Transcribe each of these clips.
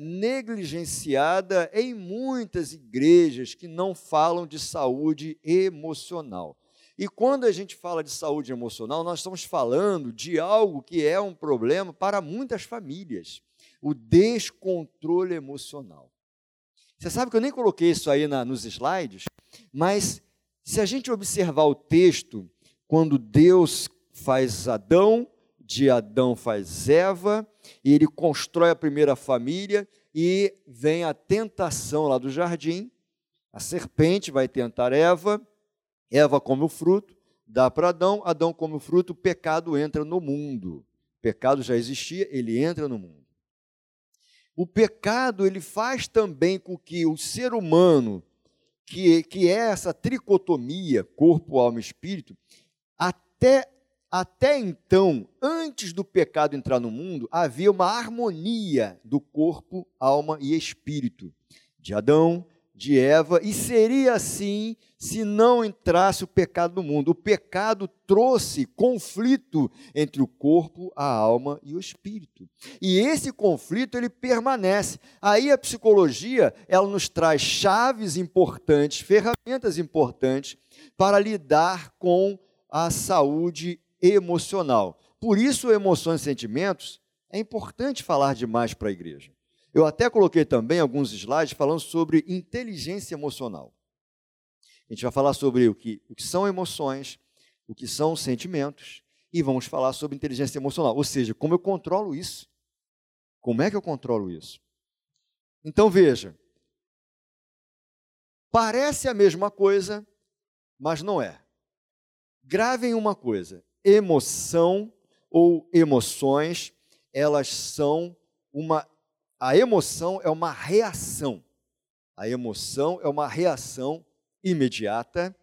negligenciada em muitas igrejas que não falam de saúde emocional. E quando a gente fala de saúde emocional, nós estamos falando de algo que é um problema para muitas famílias: o descontrole emocional. Você sabe que eu nem coloquei isso aí na, nos slides, mas se a gente observar o texto, quando Deus faz Adão, de Adão faz Eva, e ele constrói a primeira família, e vem a tentação lá do jardim, a serpente vai tentar Eva, Eva come o fruto, dá para Adão, Adão come o fruto, o pecado entra no mundo. O pecado já existia, ele entra no mundo. O pecado ele faz também com que o ser humano, que, que é essa tricotomia, corpo, alma e espírito, até, até então, antes do pecado entrar no mundo, havia uma harmonia do corpo, alma e espírito. De Adão, de Eva, e seria assim se não entrasse o pecado no mundo. O pecado trouxe conflito entre o corpo, a alma e o espírito. E esse conflito ele permanece. Aí a psicologia, ela nos traz chaves importantes, ferramentas importantes para lidar com a saúde emocional. Por isso, emoções e sentimentos é importante falar demais para a igreja. Eu até coloquei também alguns slides falando sobre inteligência emocional. A gente vai falar sobre o que, o que são emoções, o que são sentimentos, e vamos falar sobre inteligência emocional, ou seja, como eu controlo isso. Como é que eu controlo isso? Então veja, parece a mesma coisa, mas não é. Gravem uma coisa: emoção ou emoções, elas são uma a emoção é uma reação. A emoção é uma reação imediata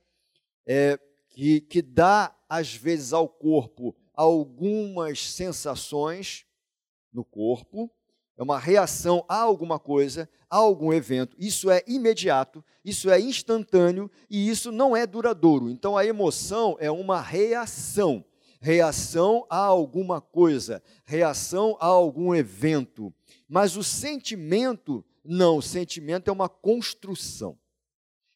é, que, que dá, às vezes, ao corpo algumas sensações no corpo, é uma reação a alguma coisa, a algum evento. Isso é imediato, isso é instantâneo e isso não é duradouro. Então a emoção é uma reação, reação a alguma coisa, reação a algum evento. Mas o sentimento, não, o sentimento é uma construção.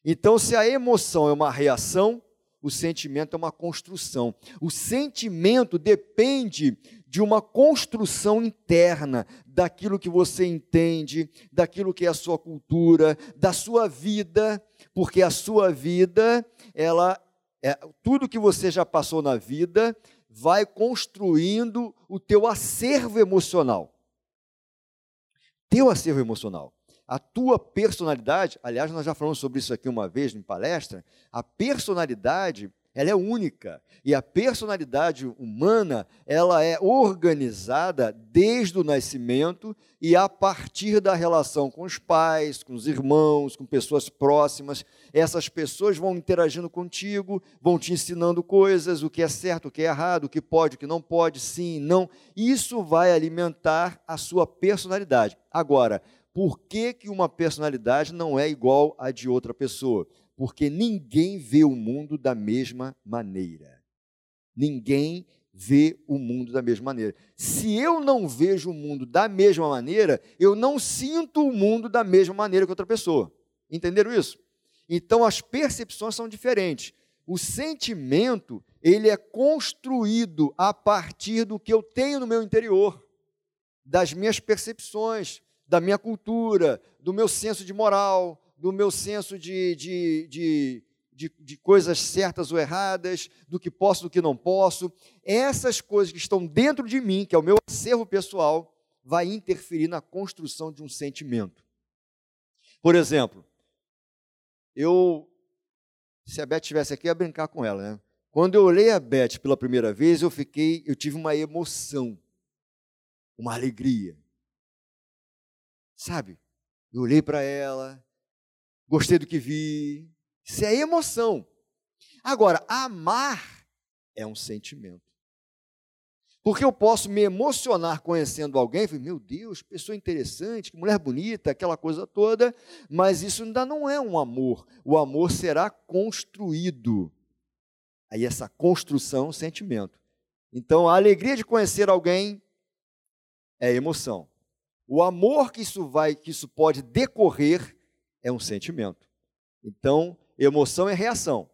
Então, se a emoção é uma reação, o sentimento é uma construção. O sentimento depende de uma construção interna, daquilo que você entende, daquilo que é a sua cultura, da sua vida, porque a sua vida, ela é, tudo que você já passou na vida vai construindo o teu acervo emocional teu acervo emocional. A tua personalidade, aliás, nós já falamos sobre isso aqui uma vez em palestra, a personalidade, ela é única. E a personalidade humana, ela é organizada desde o nascimento e a partir da relação com os pais, com os irmãos, com pessoas próximas. Essas pessoas vão interagindo contigo, vão te ensinando coisas, o que é certo, o que é errado, o que pode, o que não pode, sim, não. Isso vai alimentar a sua personalidade. Agora, por que, que uma personalidade não é igual à de outra pessoa? Porque ninguém vê o mundo da mesma maneira. Ninguém vê o mundo da mesma maneira. Se eu não vejo o mundo da mesma maneira, eu não sinto o mundo da mesma maneira que outra pessoa. Entenderam isso? Então as percepções são diferentes. O sentimento, ele é construído a partir do que eu tenho no meu interior, das minhas percepções, da minha cultura, do meu senso de moral, do meu senso de, de, de, de, de coisas certas ou erradas, do que posso, do que não posso. Essas coisas que estão dentro de mim, que é o meu acervo pessoal, vai interferir na construção de um sentimento. Por exemplo, eu, se a Beth estivesse aqui, ia brincar com ela, né? Quando eu olhei a Beth pela primeira vez, eu fiquei, eu tive uma emoção, uma alegria. Sabe? Eu olhei para ela, gostei do que vi. Isso é emoção. Agora, amar é um sentimento. Porque eu posso me emocionar conhecendo alguém, falei, meu Deus, pessoa interessante, mulher bonita, aquela coisa toda, mas isso ainda não é um amor. O amor será construído. Aí essa construção é um sentimento. Então, a alegria de conhecer alguém é emoção. O amor que isso vai, que isso pode decorrer é um sentimento. Então, emoção é reação.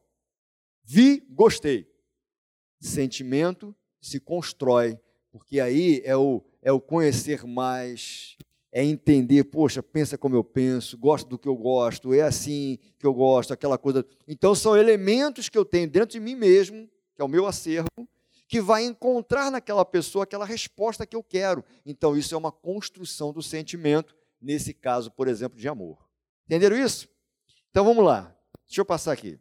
Vi, gostei. Sentimento se constrói, porque aí é o, é o conhecer mais, é entender, poxa, pensa como eu penso, gosta do que eu gosto, é assim que eu gosto, aquela coisa. Então, são elementos que eu tenho dentro de mim mesmo, que é o meu acervo, que vai encontrar naquela pessoa aquela resposta que eu quero. Então, isso é uma construção do sentimento, nesse caso, por exemplo, de amor. Entenderam isso? Então, vamos lá. Deixa eu passar aqui.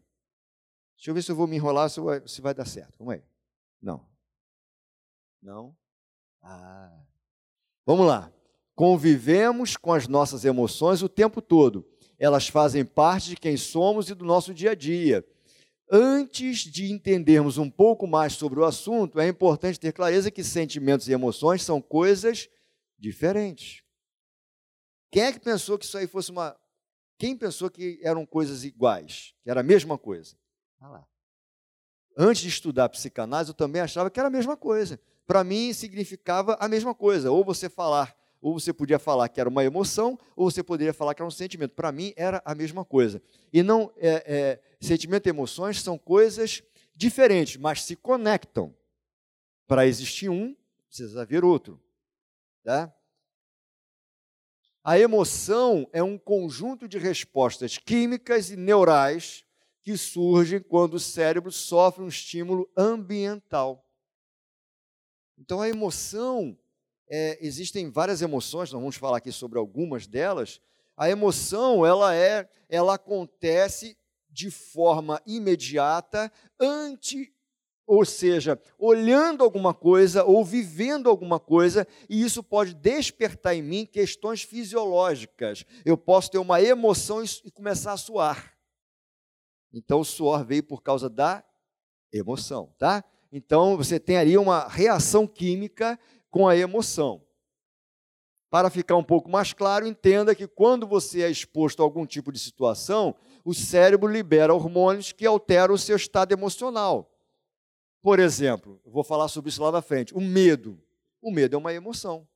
Deixa eu ver se eu vou me enrolar, se vai, se vai dar certo. Vamos aí. Não. Não? Ah. Vamos lá. Convivemos com as nossas emoções o tempo todo. Elas fazem parte de quem somos e do nosso dia a dia. Antes de entendermos um pouco mais sobre o assunto, é importante ter clareza que sentimentos e emoções são coisas diferentes. Quem é que pensou que isso aí fosse uma. Quem pensou que eram coisas iguais, que era a mesma coisa? Ah lá. Antes de estudar psicanálise, eu também achava que era a mesma coisa. Para mim, significava a mesma coisa. Ou você falar, ou você podia falar que era uma emoção, ou você poderia falar que era um sentimento. Para mim, era a mesma coisa. E não, é, é, sentimento e emoções são coisas diferentes, mas se conectam. Para existir um, precisa haver outro. Tá? A emoção é um conjunto de respostas químicas e neurais que surgem quando o cérebro sofre um estímulo ambiental. Então, a emoção, é, existem várias emoções, nós vamos falar aqui sobre algumas delas. A emoção, ela é, ela acontece de forma imediata, ante, ou seja, olhando alguma coisa ou vivendo alguma coisa, e isso pode despertar em mim questões fisiológicas. Eu posso ter uma emoção e começar a suar. Então o suor veio por causa da emoção, tá? Então você tem ali uma reação química com a emoção. Para ficar um pouco mais claro, entenda que quando você é exposto a algum tipo de situação, o cérebro libera hormônios que alteram o seu estado emocional. Por exemplo, vou falar sobre isso lá na frente, o medo. O medo é uma emoção.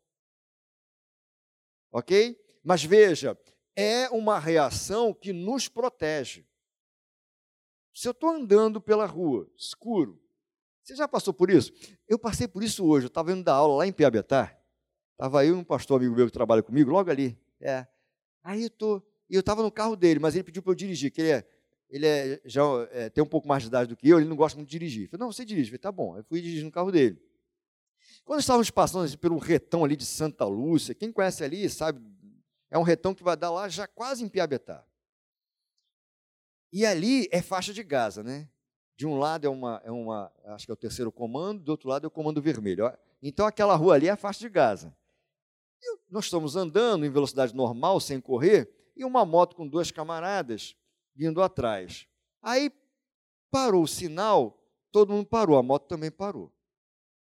Ok? Mas veja, é uma reação que nos protege. Se eu estou andando pela rua, escuro, você já passou por isso? Eu passei por isso hoje, eu estava indo dar aula lá em Piabetá, estava eu e um pastor amigo meu que trabalha comigo, logo ali. É. Aí eu tô, eu estava no carro dele, mas ele pediu para eu dirigir, que ele é, ele é, já é, tem um pouco mais de idade do que eu, ele não gosta muito de dirigir. Eu falei, não, você dirige. Eu falei, tá bom. Eu fui dirigir no carro dele. Quando estávamos passando assim, pelo retão ali de Santa Lúcia, quem conhece ali sabe, é um retão que vai dar lá já quase em Piabetá. E ali é faixa de Gaza, né? De um lado é uma, é uma, acho que é o terceiro comando, do outro lado é o comando vermelho. Então aquela rua ali é a faixa de Gaza. E nós estamos andando em velocidade normal, sem correr, e uma moto com duas camaradas vindo atrás. Aí parou o sinal, todo mundo parou, a moto também parou.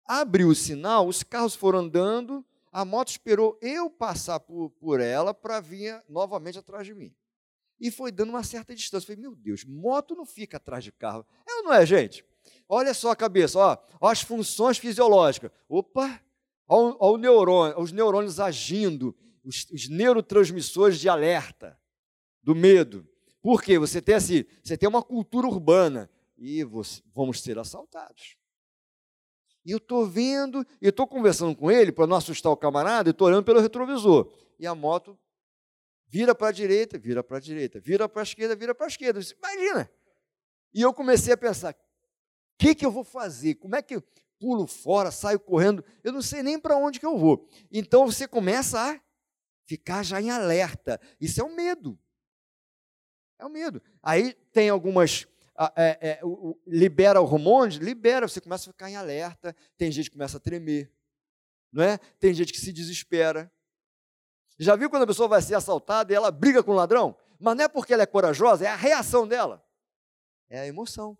Abriu o sinal, os carros foram andando, a moto esperou eu passar por, por ela para vir novamente atrás de mim e foi dando uma certa distância. Falei, meu Deus, moto não fica atrás de carro. É não é, gente? Olha só a cabeça, ó, ó as funções fisiológicas. Opa, ó, ó neurônio, os neurônios agindo, os, os neurotransmissores de alerta, do medo. Por quê? Você tem assim, você tem uma cultura urbana e você, vamos ser assaltados. E eu estou vendo, e estou conversando com ele para não assustar o camarada, estou olhando pelo retrovisor. E a moto Vira para a direita, vira para a direita, vira para a esquerda, vira para a esquerda. Disse, Imagina! E eu comecei a pensar: o que, que eu vou fazer? Como é que eu pulo fora, saio correndo? Eu não sei nem para onde que eu vou. Então você começa a ficar já em alerta. Isso é o medo. É o medo. Aí tem algumas. É, é, libera hormônios, libera, você começa a ficar em alerta. Tem gente que começa a tremer, não é? Tem gente que se desespera. Já viu quando a pessoa vai ser assaltada e ela briga com o ladrão? Mas não é porque ela é corajosa, é a reação dela. É a emoção.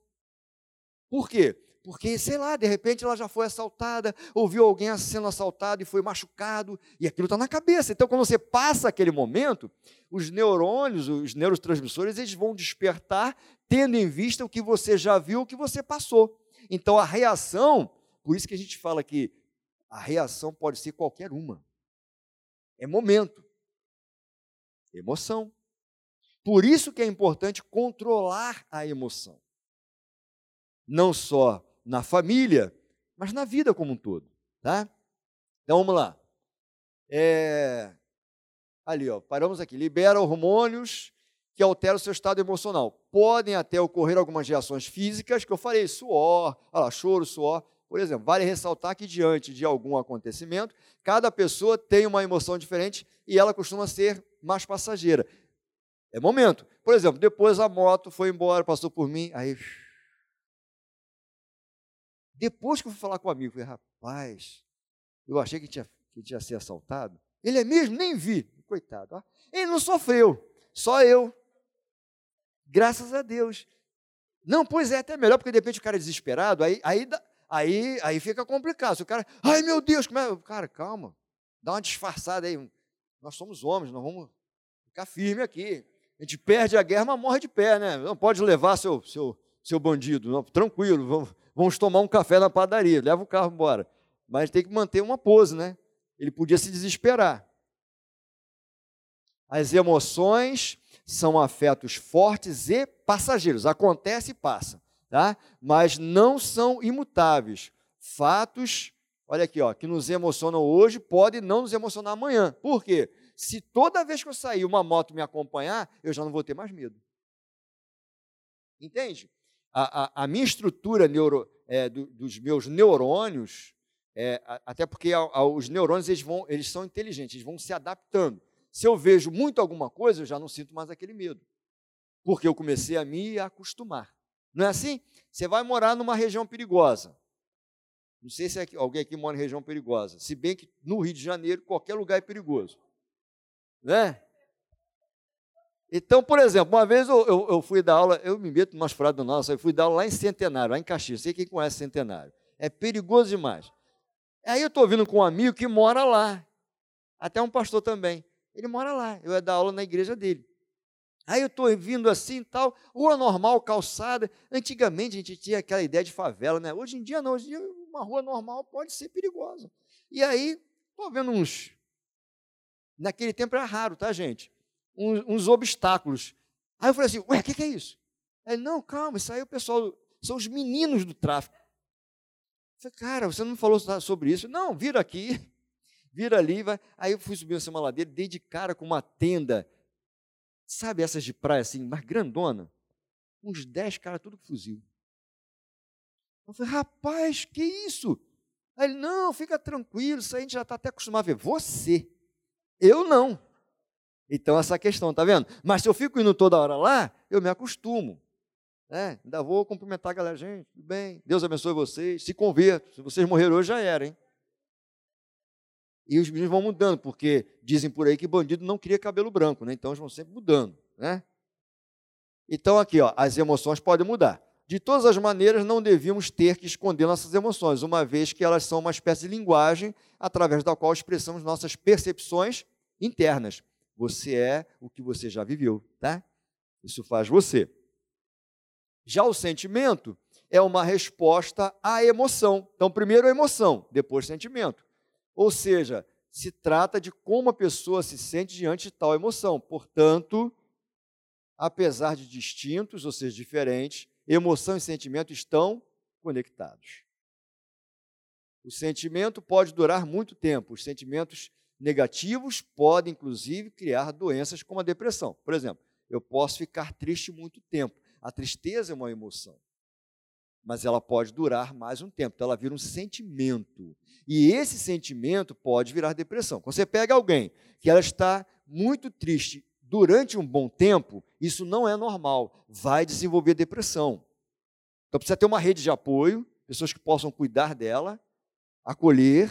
Por quê? Porque, sei lá, de repente ela já foi assaltada, ouviu alguém sendo assaltado e foi machucado, e aquilo está na cabeça. Então, quando você passa aquele momento, os neurônios, os neurotransmissores, eles vão despertar, tendo em vista o que você já viu, o que você passou. Então, a reação, por isso que a gente fala que a reação pode ser qualquer uma É momento. Emoção. Por isso que é importante controlar a emoção. Não só na família, mas na vida como um todo, tá? Então vamos lá. É... Ali, ó, paramos aqui. Libera hormônios que alteram o seu estado emocional. Podem até ocorrer algumas reações físicas, que eu falei, suor, lá, choro, suor. Por exemplo, vale ressaltar que diante de algum acontecimento, cada pessoa tem uma emoção diferente e ela costuma ser mais passageira. É momento. Por exemplo, depois a moto foi embora, passou por mim, aí. Depois que eu fui falar com o amigo, falei, rapaz, eu achei que tinha, que tinha sido assaltado. Ele é mesmo? Nem vi. Coitado. Ele não sofreu, só eu. Graças a Deus. Não, pois é, até melhor, porque de repente o cara é desesperado, aí, aí, aí, aí fica complicado. Se o cara, ai meu Deus, como é? Cara, calma, dá uma disfarçada aí. Nós somos homens, nós vamos ficar firme aqui. A gente perde a guerra, mas morre de pé, né? Não pode levar seu, seu, seu bandido, não, tranquilo, vamos, vamos tomar um café na padaria, leva o carro embora. Mas tem que manter uma pose, né? Ele podia se desesperar. As emoções são afetos fortes e passageiros, acontece e passa, tá? Mas não são imutáveis. Fatos, olha aqui, ó, que nos emocionam hoje podem não nos emocionar amanhã. Por quê? Se toda vez que eu sair uma moto me acompanhar, eu já não vou ter mais medo. Entende? A, a, a minha estrutura neuro, é, do, dos meus neurônios, é, até porque a, os neurônios eles, vão, eles são inteligentes, eles vão se adaptando. Se eu vejo muito alguma coisa, eu já não sinto mais aquele medo. Porque eu comecei a me acostumar. Não é assim? Você vai morar numa região perigosa. Não sei se é alguém aqui mora em região perigosa. Se bem que no Rio de Janeiro, qualquer lugar é perigoso. Né? Então, por exemplo, uma vez eu, eu, eu fui dar aula, eu me meto umas furadas nossa, eu fui dar aula lá em Centenário, lá em Caxias. Sei quem conhece Centenário. É perigoso demais. Aí eu estou vindo com um amigo que mora lá. Até um pastor também. Ele mora lá, eu ia dar aula na igreja dele. Aí eu estou vindo assim tal, rua normal, calçada. Antigamente a gente tinha aquela ideia de favela, né? Hoje em dia não, hoje em dia uma rua normal pode ser perigosa. E aí, estou vendo uns. Naquele tempo era raro, tá, gente? Uns, uns obstáculos. Aí eu falei assim: ué, o que, que, é isso? Ele, não, calma, isso aí é o pessoal, são os meninos do tráfico. Eu falei, cara, você não falou sobre isso? Não, vira aqui vira ali, vai. Aí eu fui subir uma ladeira, dei de cara com uma tenda, sabe essas de praia assim, mais grandona? Uns dez caras, tudo com fuzil. Eu falei, rapaz, que isso? Aí ele, não, fica tranquilo, isso aí a gente já está até acostumado a ver. Você, eu não. Então, essa questão, tá vendo? Mas se eu fico indo toda hora lá, eu me acostumo. É, ainda vou cumprimentar a galera, gente, tudo bem, Deus abençoe vocês, se convertam. Se vocês morreram hoje, já era, hein? E os meninos vão mudando, porque dizem por aí que bandido não cria cabelo branco, né? Então eles vão sempre mudando, né? Então aqui, ó, as emoções podem mudar. De todas as maneiras, não devíamos ter que esconder nossas emoções, uma vez que elas são uma espécie de linguagem através da qual expressamos nossas percepções internas. Você é o que você já viveu, tá? Isso faz você. Já o sentimento é uma resposta à emoção. Então, primeiro a emoção, depois sentimento. Ou seja, se trata de como a pessoa se sente diante de tal emoção. Portanto, apesar de distintos, ou seja, diferentes, emoção e sentimento estão conectados. O sentimento pode durar muito tempo. Os sentimentos negativos podem, inclusive, criar doenças como a depressão. Por exemplo, eu posso ficar triste muito tempo. A tristeza é uma emoção mas ela pode durar mais um tempo. Então, ela vira um sentimento. E esse sentimento pode virar depressão. Quando você pega alguém que ela está muito triste durante um bom tempo, isso não é normal. Vai desenvolver depressão. Então, precisa ter uma rede de apoio, pessoas que possam cuidar dela, acolher,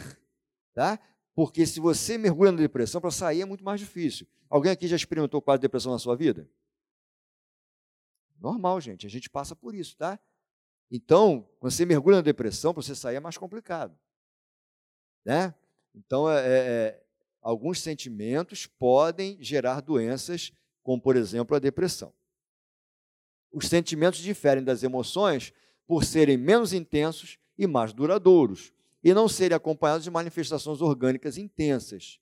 tá? Porque se você mergulha na depressão, para sair é muito mais difícil. Alguém aqui já experimentou quase depressão na sua vida? Normal, gente. A gente passa por isso, tá? Então, quando você mergulha na depressão, para você sair é mais complicado. Né? Então, é, é, é, alguns sentimentos podem gerar doenças, como, por exemplo, a depressão. Os sentimentos diferem das emoções por serem menos intensos e mais duradouros, e não serem acompanhados de manifestações orgânicas intensas.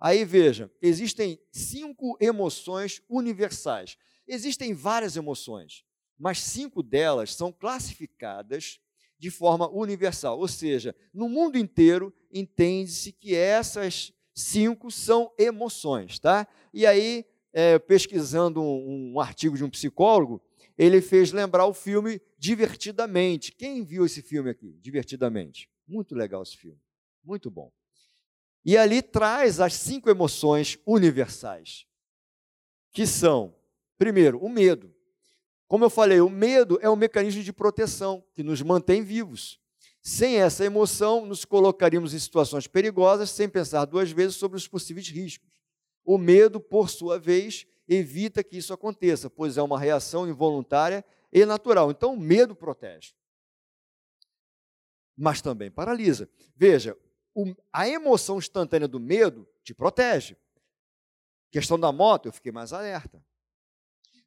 Aí veja, existem cinco emoções universais. Existem várias emoções, mas cinco delas são classificadas de forma universal. Ou seja, no mundo inteiro entende-se que essas cinco são emoções, tá? E aí, é, pesquisando um, um artigo de um psicólogo, ele fez lembrar o filme Divertidamente. Quem viu esse filme aqui? Divertidamente. Muito legal esse filme. Muito bom. E ali traz as cinco emoções universais, que são, primeiro, o medo. Como eu falei, o medo é um mecanismo de proteção que nos mantém vivos. Sem essa emoção, nos colocaríamos em situações perigosas sem pensar duas vezes sobre os possíveis riscos. O medo, por sua vez, evita que isso aconteça, pois é uma reação involuntária e natural. Então, o medo protege. Mas também paralisa. Veja, o, a emoção instantânea do medo te protege. Questão da moto, eu fiquei mais alerta.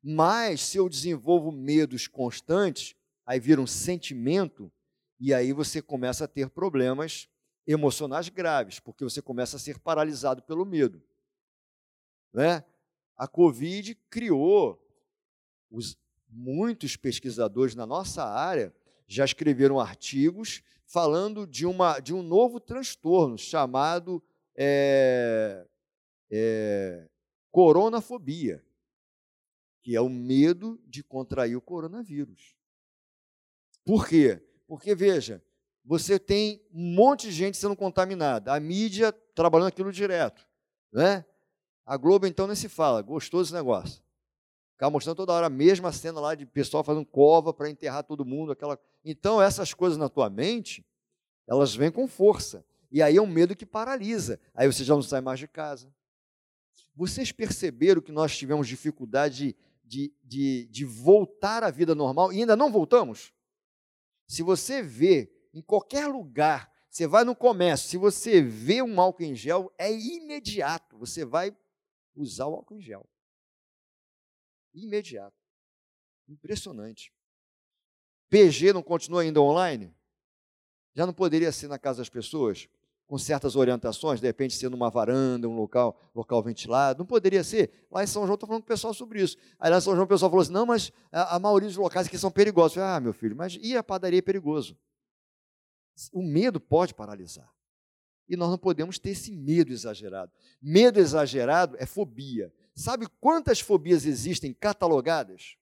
Mas se eu desenvolvo medos constantes, aí vira um sentimento, e aí você começa a ter problemas emocionais graves, porque você começa a ser paralisado pelo medo. Né? A Covid criou, os, muitos pesquisadores na nossa área já escreveram artigos falando de, uma, de um novo transtorno chamado é, é, coronafobia, que é o medo de contrair o coronavírus. Por quê? Porque, veja, você tem um monte de gente sendo contaminada, a mídia trabalhando aquilo direto. Né? A Globo, então, nem se fala, gostoso negócio. Ficava mostrando toda hora a mesma cena lá de pessoal fazendo cova para enterrar todo mundo. aquela. Então, essas coisas na tua mente, elas vêm com força. E aí é um medo que paralisa. Aí você já não sai mais de casa. Vocês perceberam que nós tivemos dificuldade de, de, de voltar à vida normal e ainda não voltamos? Se você vê em qualquer lugar, você vai no comércio, se você vê um álcool em gel, é imediato. Você vai usar o álcool em gel imediato. Impressionante. PG não continua ainda online? Já não poderia ser na casa das pessoas? Com certas orientações, de repente ser numa varanda, um local, local ventilado, não poderia ser. Lá em São João, estou falando com o pessoal sobre isso. Aí lá em São João o pessoal falou assim: não, mas a, a maioria dos locais aqui são perigosos. Falei, ah, meu filho, mas e a padaria é perigoso? O medo pode paralisar. E nós não podemos ter esse medo exagerado. Medo exagerado é fobia. Sabe quantas fobias existem catalogadas?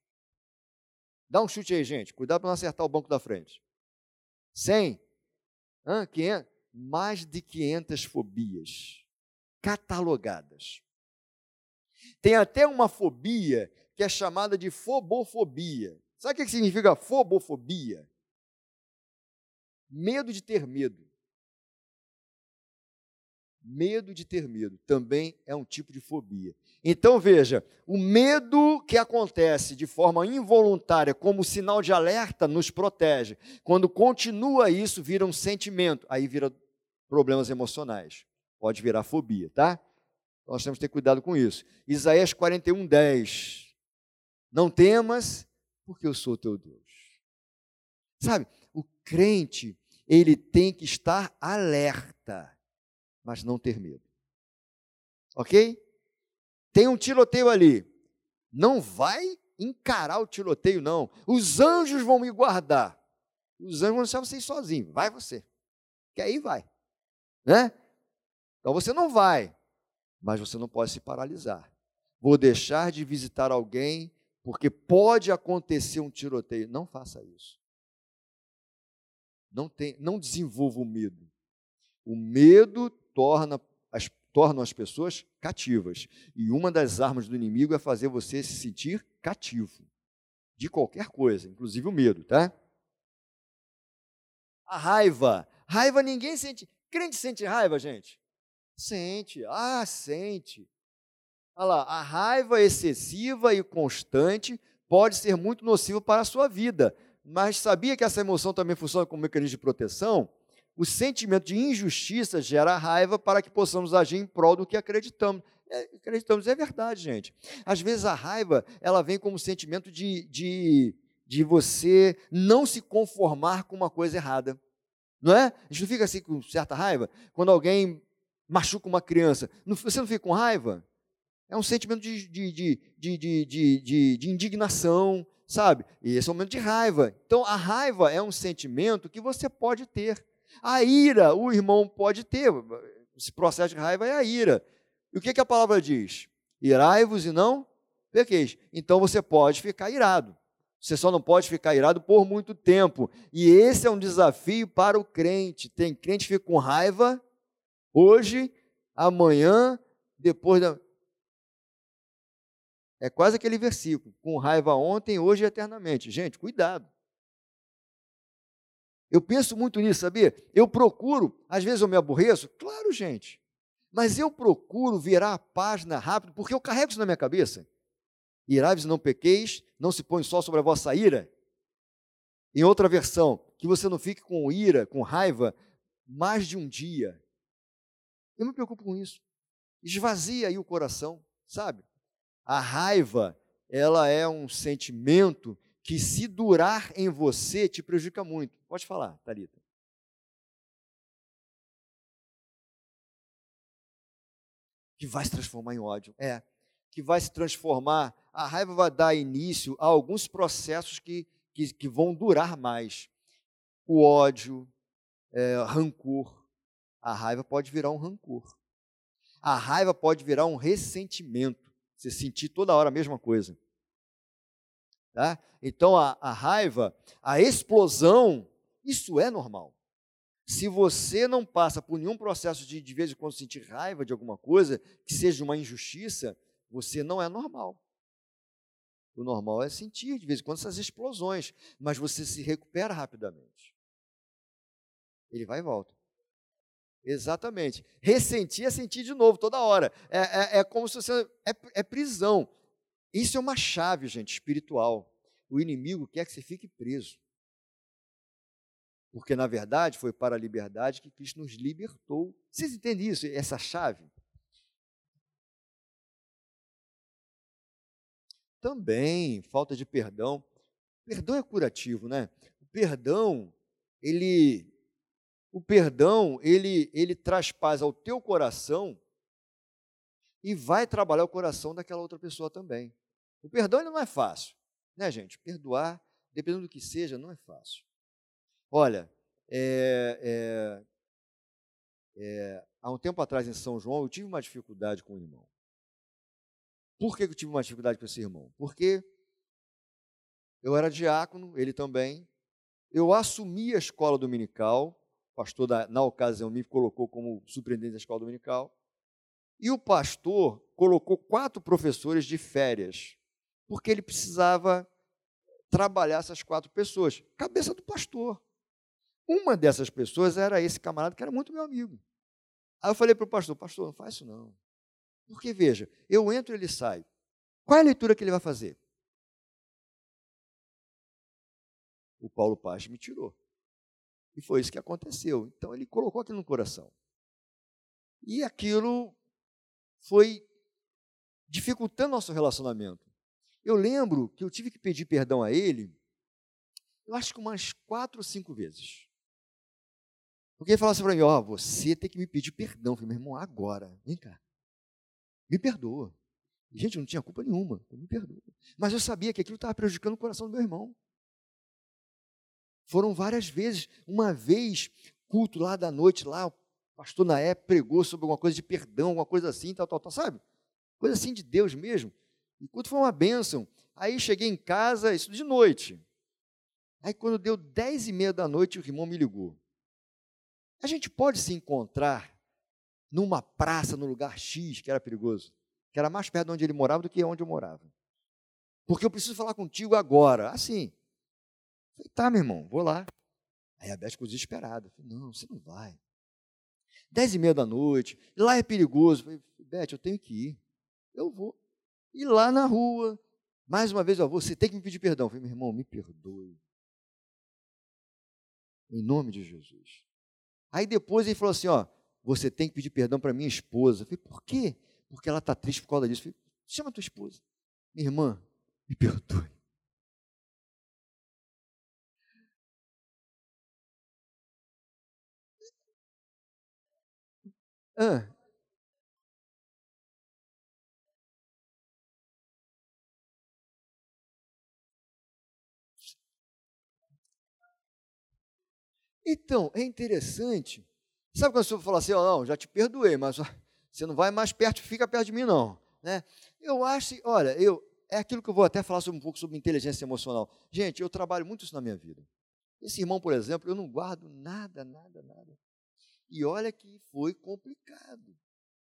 Dá um chute aí, gente. Cuidado para não acertar o banco da frente. 100? Hã? 500? Mais de 500 fobias catalogadas. Tem até uma fobia que é chamada de fobofobia. Sabe o que significa fobofobia? Medo de ter medo. Medo de ter medo também é um tipo de fobia. Então veja, o medo que acontece de forma involuntária, como sinal de alerta, nos protege. Quando continua isso, vira um sentimento, aí vira problemas emocionais. Pode virar fobia, tá? Nós temos que ter cuidado com isso. Isaías 41, 10. Não temas, porque eu sou teu Deus. Sabe, o crente, ele tem que estar alerta mas não ter medo. Ok? Tem um tiroteio ali. Não vai encarar o tiroteio, não. Os anjos vão me guardar. Os anjos vão deixar você sozinho. Vai você. Que aí vai. Né? Então você não vai, mas você não pode se paralisar. Vou deixar de visitar alguém porque pode acontecer um tiroteio. Não faça isso. Não, tem, não desenvolva o medo. O medo torna as, tornam as pessoas cativas. E uma das armas do inimigo é fazer você se sentir cativo de qualquer coisa, inclusive o medo, tá? A raiva. Raiva ninguém sente. Crente sente raiva, gente? Sente. Ah, sente. Olha lá, a raiva excessiva e constante pode ser muito nociva para a sua vida. Mas sabia que essa emoção também funciona como mecanismo de proteção? O sentimento de injustiça gera raiva para que possamos agir em prol do que acreditamos. É, acreditamos, é verdade, gente. Às vezes a raiva, ela vem como sentimento de, de, de você não se conformar com uma coisa errada. Não é? A gente não fica assim com certa raiva? Quando alguém machuca uma criança, você não fica com raiva? É um sentimento de, de, de, de, de, de indignação, sabe? E esse é um momento de raiva. Então, a raiva é um sentimento que você pode ter. A ira, o irmão pode ter. Esse processo de raiva é a ira. E o que, que a palavra diz? Irai-vos e não pequeis. Então, você pode ficar irado. Você só não pode ficar irado por muito tempo. E esse é um desafio para o crente. Tem crente que fica com raiva hoje, amanhã, depois da. É quase aquele versículo, com raiva ontem, hoje e eternamente. Gente, cuidado. Eu penso muito nisso, sabia? Eu procuro, às vezes eu me aborreço, claro, gente, mas eu procuro virar a página rápido, porque eu carrego isso na minha cabeça. Irai-vos não pequeis, não se põe só sobre a vossa ira. Em outra versão, que você não fique com ira, com raiva, mais de um dia. Eu me preocupo com isso. Esvazia aí o coração, sabe? A raiva, ela é um sentimento que, se durar em você, te prejudica muito. Pode falar, Thalita. Que vai se transformar em ódio. É. Que vai se transformar. A raiva vai dar início a alguns processos que, que, que vão durar mais. O ódio, é, rancor. A raiva pode virar um rancor. A raiva pode virar um ressentimento. Você sentir toda hora a mesma coisa. Tá? Então, a, a raiva, a explosão, isso é normal. Se você não passa por nenhum processo de, de vez em quando, sentir raiva de alguma coisa, que seja uma injustiça, você não é normal. O normal é sentir de vez em quando essas explosões, mas você se recupera rapidamente. Ele vai e volta. Exatamente. Ressentir é sentir de novo, toda hora. É, é, é como se você. É, é, prisão. Isso é uma chave, gente, espiritual. O inimigo quer que você fique preso. Porque, na verdade, foi para a liberdade que Cristo nos libertou. Vocês entendem isso, essa chave? Também, falta de perdão. Perdão é curativo, né? O perdão, ele o perdão, ele, ele traz paz ao teu coração e vai trabalhar o coração daquela outra pessoa também. O perdão não é fácil, né, gente? Perdoar, dependendo do que seja, não é fácil. Olha, é, é, é, há um tempo atrás em São João, eu tive uma dificuldade com o irmão. Por que eu tive uma dificuldade com esse irmão? Porque eu era diácono, ele também. Eu assumi a escola dominical, pastor, da, na ocasião, me colocou como superintendente da escola dominical. E o pastor colocou quatro professores de férias, porque ele precisava trabalhar essas quatro pessoas. Cabeça do pastor. Uma dessas pessoas era esse camarada que era muito meu amigo. Aí eu falei para o pastor: Pastor, não faz isso não. Porque, veja, eu entro e ele sai. Qual é a leitura que ele vai fazer? O Paulo Paz me tirou. E foi isso que aconteceu. Então ele colocou aquilo no coração. E aquilo foi dificultando nosso relacionamento. Eu lembro que eu tive que pedir perdão a ele, eu acho que umas quatro ou cinco vezes. Porque ele falava assim para mim: Ó, oh, você tem que me pedir perdão. Eu falei, meu irmão, agora, vem cá, me perdoa. Gente, eu não tinha culpa nenhuma, então me perdoa. Mas eu sabia que aquilo estava prejudicando o coração do meu irmão. Foram várias vezes. Uma vez, culto lá da noite, lá, o pastor Naé pregou sobre alguma coisa de perdão, alguma coisa assim, tal, tal, tal, sabe? Coisa assim de Deus mesmo. E culto foi uma bênção. Aí cheguei em casa, isso de noite. Aí quando deu dez e meia da noite, o irmão me ligou. A gente pode se encontrar numa praça, no lugar X, que era perigoso, que era mais perto de onde ele morava do que onde eu morava. Porque eu preciso falar contigo agora. Assim, Falei, tá, meu irmão, vou lá. Aí a Beth ficou desesperada. Falei, não, você não vai. Dez e meia da noite, lá é perigoso. Falei, Beth, eu tenho que ir. Eu vou. E lá na rua, mais uma vez, ó, você tem que me pedir perdão. Falei, meu irmão, me perdoe. Em nome de Jesus. Aí depois ele falou assim, ó, você tem que pedir perdão para minha esposa. falei, por quê? Porque ela está triste por causa disso. falei, chama tua esposa. Minha irmã, me perdoe. Ah, Então, é interessante. Sabe quando pessoa fala assim, oh, não, já te perdoei, mas você não vai mais perto, fica perto de mim, não. Né? Eu acho, olha, eu, é aquilo que eu vou até falar sobre, um pouco sobre inteligência emocional. Gente, eu trabalho muito isso na minha vida. Esse irmão, por exemplo, eu não guardo nada, nada, nada. E olha que foi complicado.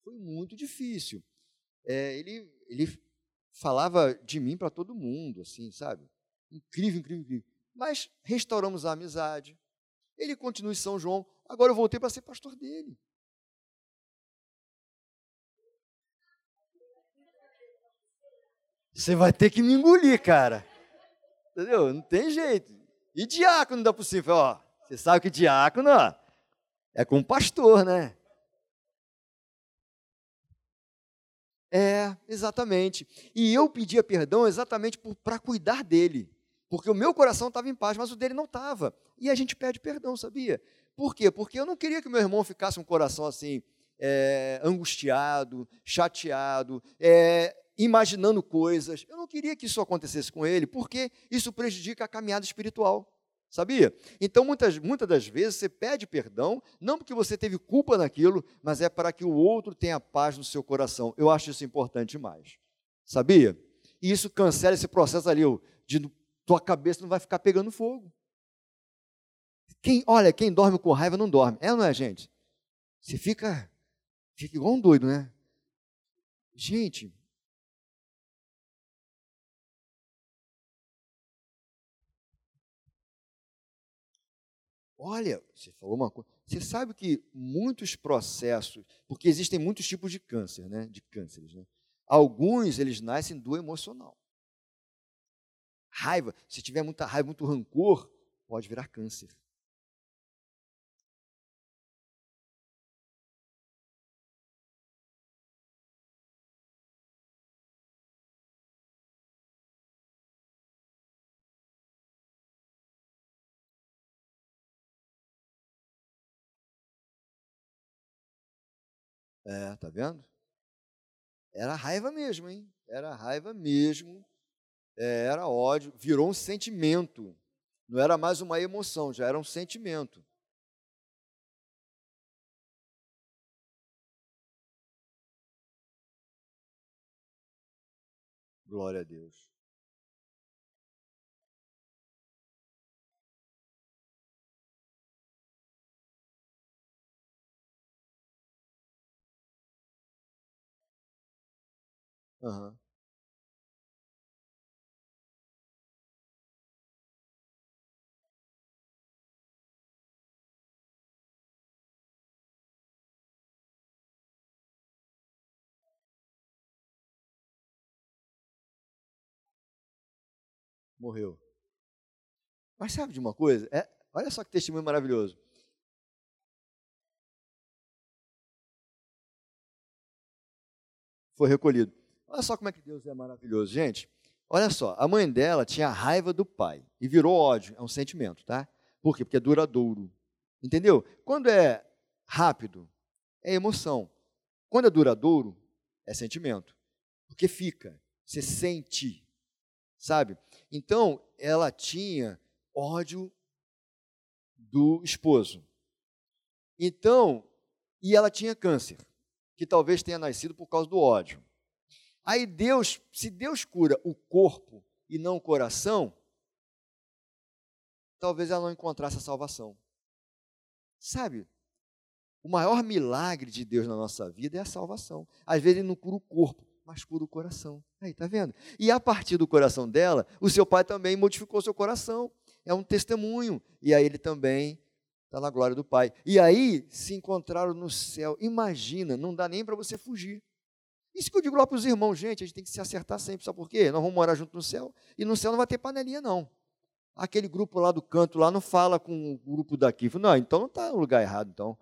Foi muito difícil. É, ele, ele falava de mim para todo mundo, assim, sabe? Incrível, incrível, incrível. Mas restauramos a amizade. Ele continua em São João. Agora eu voltei para ser pastor dele. Você vai ter que me engolir, cara. Entendeu? Não tem jeito. E diácono da possível, ó. Você sabe que diácono, ó, é com pastor, né? É, exatamente. E eu pedia perdão exatamente para cuidar dele. Porque o meu coração estava em paz, mas o dele não estava. E a gente pede perdão, sabia? Por quê? Porque eu não queria que meu irmão ficasse um coração assim, é, angustiado, chateado, é, imaginando coisas. Eu não queria que isso acontecesse com ele, porque isso prejudica a caminhada espiritual. Sabia? Então, muitas, muitas das vezes, você pede perdão, não porque você teve culpa naquilo, mas é para que o outro tenha paz no seu coração. Eu acho isso importante demais. Sabia? E isso cancela esse processo ali, de tua cabeça não vai ficar pegando fogo. Quem, olha, quem dorme com raiva não dorme. É não é, gente? Você fica, fica igual um doido, né? Gente, Olha, você falou uma coisa. Você sabe que muitos processos, porque existem muitos tipos de câncer, né? De cânceres, né? Alguns eles nascem do emocional. Raiva, se tiver muita raiva, muito rancor, pode virar câncer. É, tá vendo? Era raiva mesmo, hein? Era raiva mesmo. É, era ódio. Virou um sentimento. Não era mais uma emoção, já era um sentimento. Glória a Deus. Aham. Morreu. Mas sabe de uma coisa? É, olha só que testemunho maravilhoso. Foi recolhido. Olha só como é que Deus é maravilhoso, gente. Olha só, a mãe dela tinha raiva do pai e virou ódio, é um sentimento, tá? Por quê? Porque é duradouro. Entendeu? Quando é rápido, é emoção. Quando é duradouro, é sentimento. Porque fica, você sente, sabe? Então, ela tinha ódio do esposo. Então, e ela tinha câncer, que talvez tenha nascido por causa do ódio. Aí Deus, se Deus cura o corpo e não o coração, talvez ela não encontrasse a salvação. Sabe? O maior milagre de Deus na nossa vida é a salvação. Às vezes ele não cura o corpo, mas cura o coração. Aí, tá vendo? E a partir do coração dela, o seu pai também modificou seu coração. É um testemunho. E aí ele também está na glória do Pai. E aí se encontraram no céu. Imagina, não dá nem para você fugir. Isso que eu digo lá para os irmãos, gente, a gente tem que se acertar sempre, sabe por quê? Nós vamos morar junto no céu, e no céu não vai ter panelinha, não. Aquele grupo lá do canto lá não fala com o grupo daqui. Não, então não está no lugar errado, então.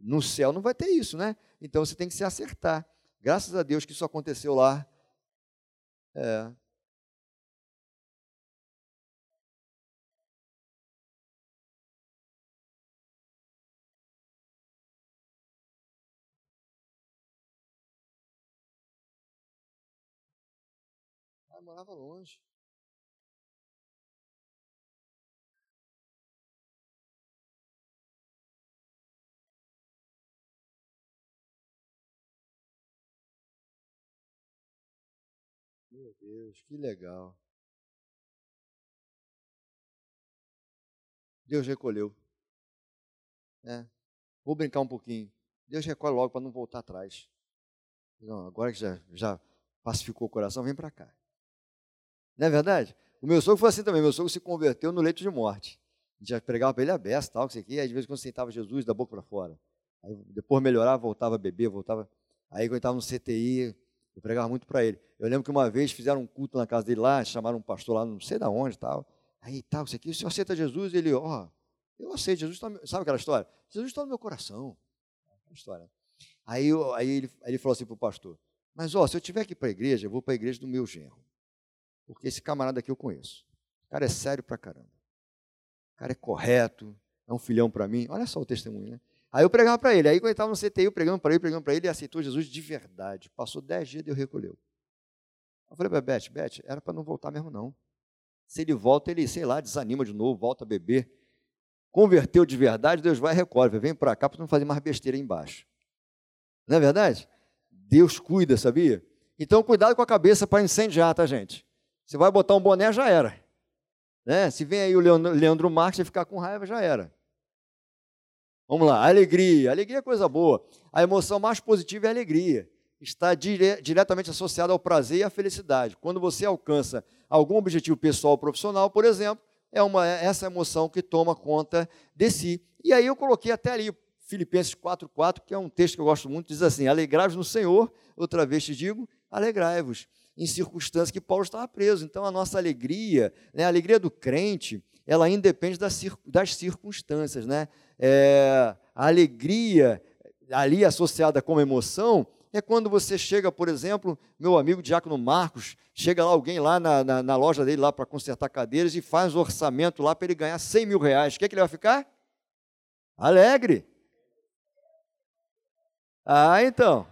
No céu não vai ter isso, né? Então você tem que se acertar. Graças a Deus que isso aconteceu lá. É, morava longe. Meu Deus, que legal. Deus recolheu. É. Vou brincar um pouquinho. Deus recolhe logo para não voltar atrás. Não, agora que já, já pacificou o coração, vem para cá. Não é verdade? O meu sogro foi assim também. Meu sogro se converteu no leito de morte. Já pregava para ele a beça, tal, que aqui. Aí, de vez em quando, sentava Jesus da boca para fora. Aí, depois melhorava, voltava a beber, voltava. Aí, quando estava no CTI, eu pregava muito para ele. Eu lembro que uma vez fizeram um culto na casa dele lá, chamaram um pastor lá, não sei de onde tal. Aí, tal, isso aqui, o senhor aceita Jesus? Ele, ó, oh, eu aceito, Jesus está, sabe aquela história? Jesus está no meu coração. Aquela história. Aí, aí, ele, aí ele falou assim para o pastor, mas ó, se eu tiver que ir para a igreja, eu vou para a igreja do meu genro. Porque esse camarada aqui eu conheço. O cara é sério pra caramba. O cara é correto, é um filhão para mim. Olha só o testemunho, né? Aí eu pregava para ele. Aí quando ele estava no CTI, eu pregando para ele, pregando para ele, ele aceitou Jesus de verdade. Passou dez dias e Deus recolheu. Eu falei para Beth, Beth, era para não voltar mesmo não. Se ele volta, ele, sei lá, desanima de novo, volta a beber. Converteu de verdade, Deus vai e recolhe. Vem para cá para não fazer mais besteira aí embaixo. Não é verdade? Deus cuida, sabia? Então, cuidado com a cabeça para incendiar, tá, gente? Você vai botar um boné, já era. Né? Se vem aí o Leandro Marques e ficar com raiva, já era. Vamos lá, alegria. Alegria é coisa boa. A emoção mais positiva é a alegria. Está dire diretamente associada ao prazer e à felicidade. Quando você alcança algum objetivo pessoal ou profissional, por exemplo, é uma, é essa emoção que toma conta de si. E aí eu coloquei até ali Filipenses 4,4, que é um texto que eu gosto muito, diz assim: Alegrai-vos no Senhor, outra vez te digo, alegrai-vos, em circunstâncias que Paulo estava preso. Então a nossa alegria, né, a alegria do crente, ela independe das, das circunstâncias. Né? É, a alegria ali associada com emoção é quando você chega, por exemplo, meu amigo Diácono Marcos, chega lá alguém lá na, na, na loja dele lá para consertar cadeiras e faz um orçamento lá para ele ganhar 100 mil reais. O que, é que ele vai ficar? Alegre. Ah, então.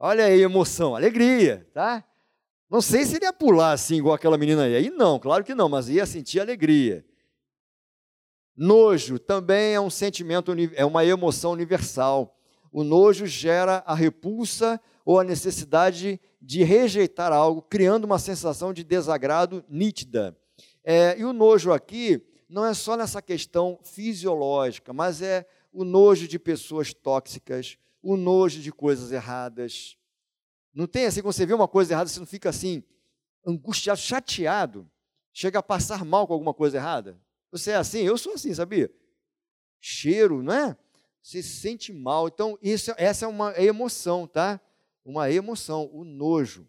Olha aí, emoção, alegria, tá? Não sei se ele ia pular assim, igual aquela menina aí. Aí não, claro que não, mas ia sentir alegria. Nojo também é um sentimento, é uma emoção universal. O nojo gera a repulsa ou a necessidade de rejeitar algo, criando uma sensação de desagrado nítida. É, e o nojo aqui não é só nessa questão fisiológica, mas é o nojo de pessoas tóxicas, o nojo de coisas erradas. Não tem assim, quando você vê uma coisa errada, você não fica assim, angustiado, chateado, chega a passar mal com alguma coisa errada? Você é assim? Eu sou assim, sabia? Cheiro, não é? Você se sente mal. Então, isso, essa é uma emoção, tá? Uma emoção, o nojo.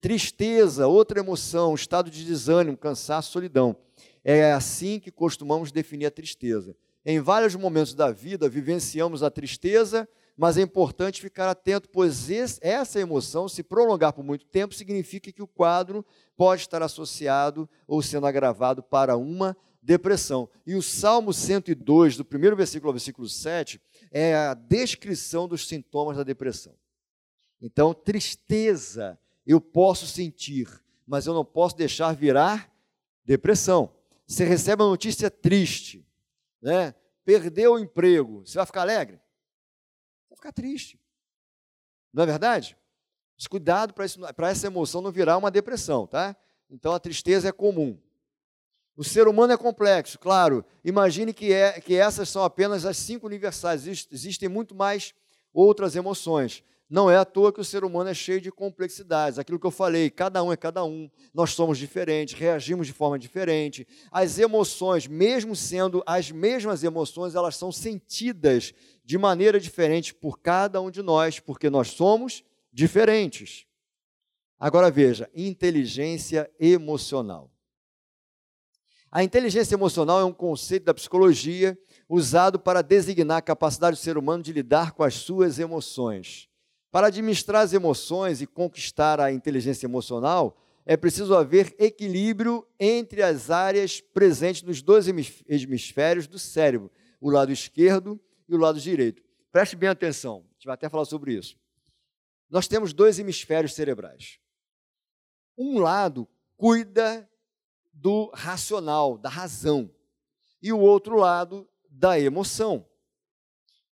Tristeza, outra emoção, estado de desânimo, cansaço, solidão. É assim que costumamos definir a tristeza. Em vários momentos da vida vivenciamos a tristeza, mas é importante ficar atento, pois esse, essa emoção, se prolongar por muito tempo, significa que o quadro pode estar associado ou sendo agravado para uma depressão. E o Salmo 102, do primeiro versículo ao versículo 7, é a descrição dos sintomas da depressão. Então, tristeza eu posso sentir, mas eu não posso deixar virar depressão. Você recebe uma notícia triste, né? Perdeu o emprego, você vai ficar alegre? Ficar triste. Não é verdade? Mas cuidado para essa emoção não virar uma depressão, tá? Então a tristeza é comum. O ser humano é complexo, claro. Imagine que, é, que essas são apenas as cinco universais. Existem muito mais outras emoções. Não é à toa que o ser humano é cheio de complexidades. Aquilo que eu falei, cada um é cada um, nós somos diferentes, reagimos de forma diferente. As emoções, mesmo sendo as mesmas emoções, elas são sentidas de maneira diferente por cada um de nós, porque nós somos diferentes. Agora veja, inteligência emocional. A inteligência emocional é um conceito da psicologia usado para designar a capacidade do ser humano de lidar com as suas emoções. Para administrar as emoções e conquistar a inteligência emocional, é preciso haver equilíbrio entre as áreas presentes nos dois hemisférios do cérebro, o lado esquerdo e o lado direito. Preste bem atenção, a gente vai até falar sobre isso. Nós temos dois hemisférios cerebrais. Um lado cuida do racional, da razão, e o outro lado da emoção.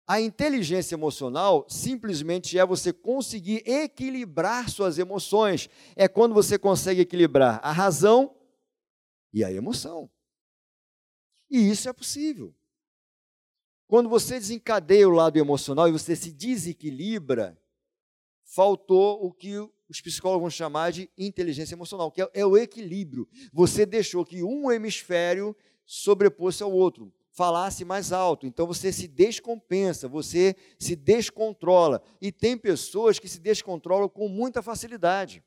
A inteligência emocional simplesmente é você conseguir equilibrar suas emoções. É quando você consegue equilibrar a razão e a emoção. E isso é possível. Quando você desencadeia o lado emocional e você se desequilibra, faltou o que os psicólogos vão chamar de inteligência emocional, que é, é o equilíbrio. Você deixou que um hemisfério sobrepôs ao outro falasse mais alto. Então você se descompensa, você se descontrola. E tem pessoas que se descontrolam com muita facilidade.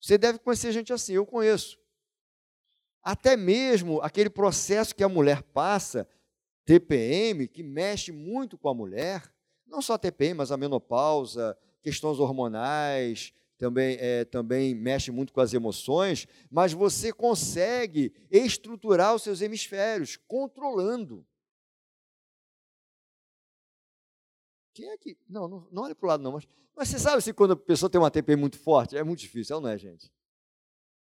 Você deve conhecer gente assim, eu conheço. Até mesmo aquele processo que a mulher passa, TPM, que mexe muito com a mulher, não só a TPM, mas a menopausa, questões hormonais, também, é, também mexe muito com as emoções, mas você consegue estruturar os seus hemisférios, controlando. Quem é que. Não, não, não olha para o lado, não. Mas, mas você sabe se quando a pessoa tem uma TPM muito forte, é muito difícil, não é, gente?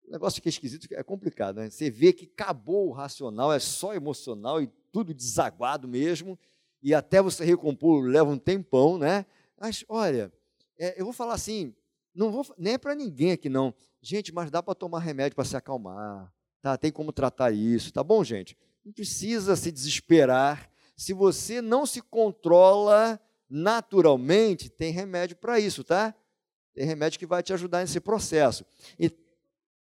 O negócio fica esquisito, é complicado, né? Você vê que acabou o racional, é só emocional e tudo desaguado mesmo, e até você recompor leva um tempão, né? Mas, olha, é, eu vou falar assim, não vou, nem é para ninguém aqui não. Gente, mas dá para tomar remédio para se acalmar. Tá? Tem como tratar isso, tá bom, gente? Não precisa se desesperar. Se você não se controla naturalmente, tem remédio para isso, tá? Tem remédio que vai te ajudar nesse processo. E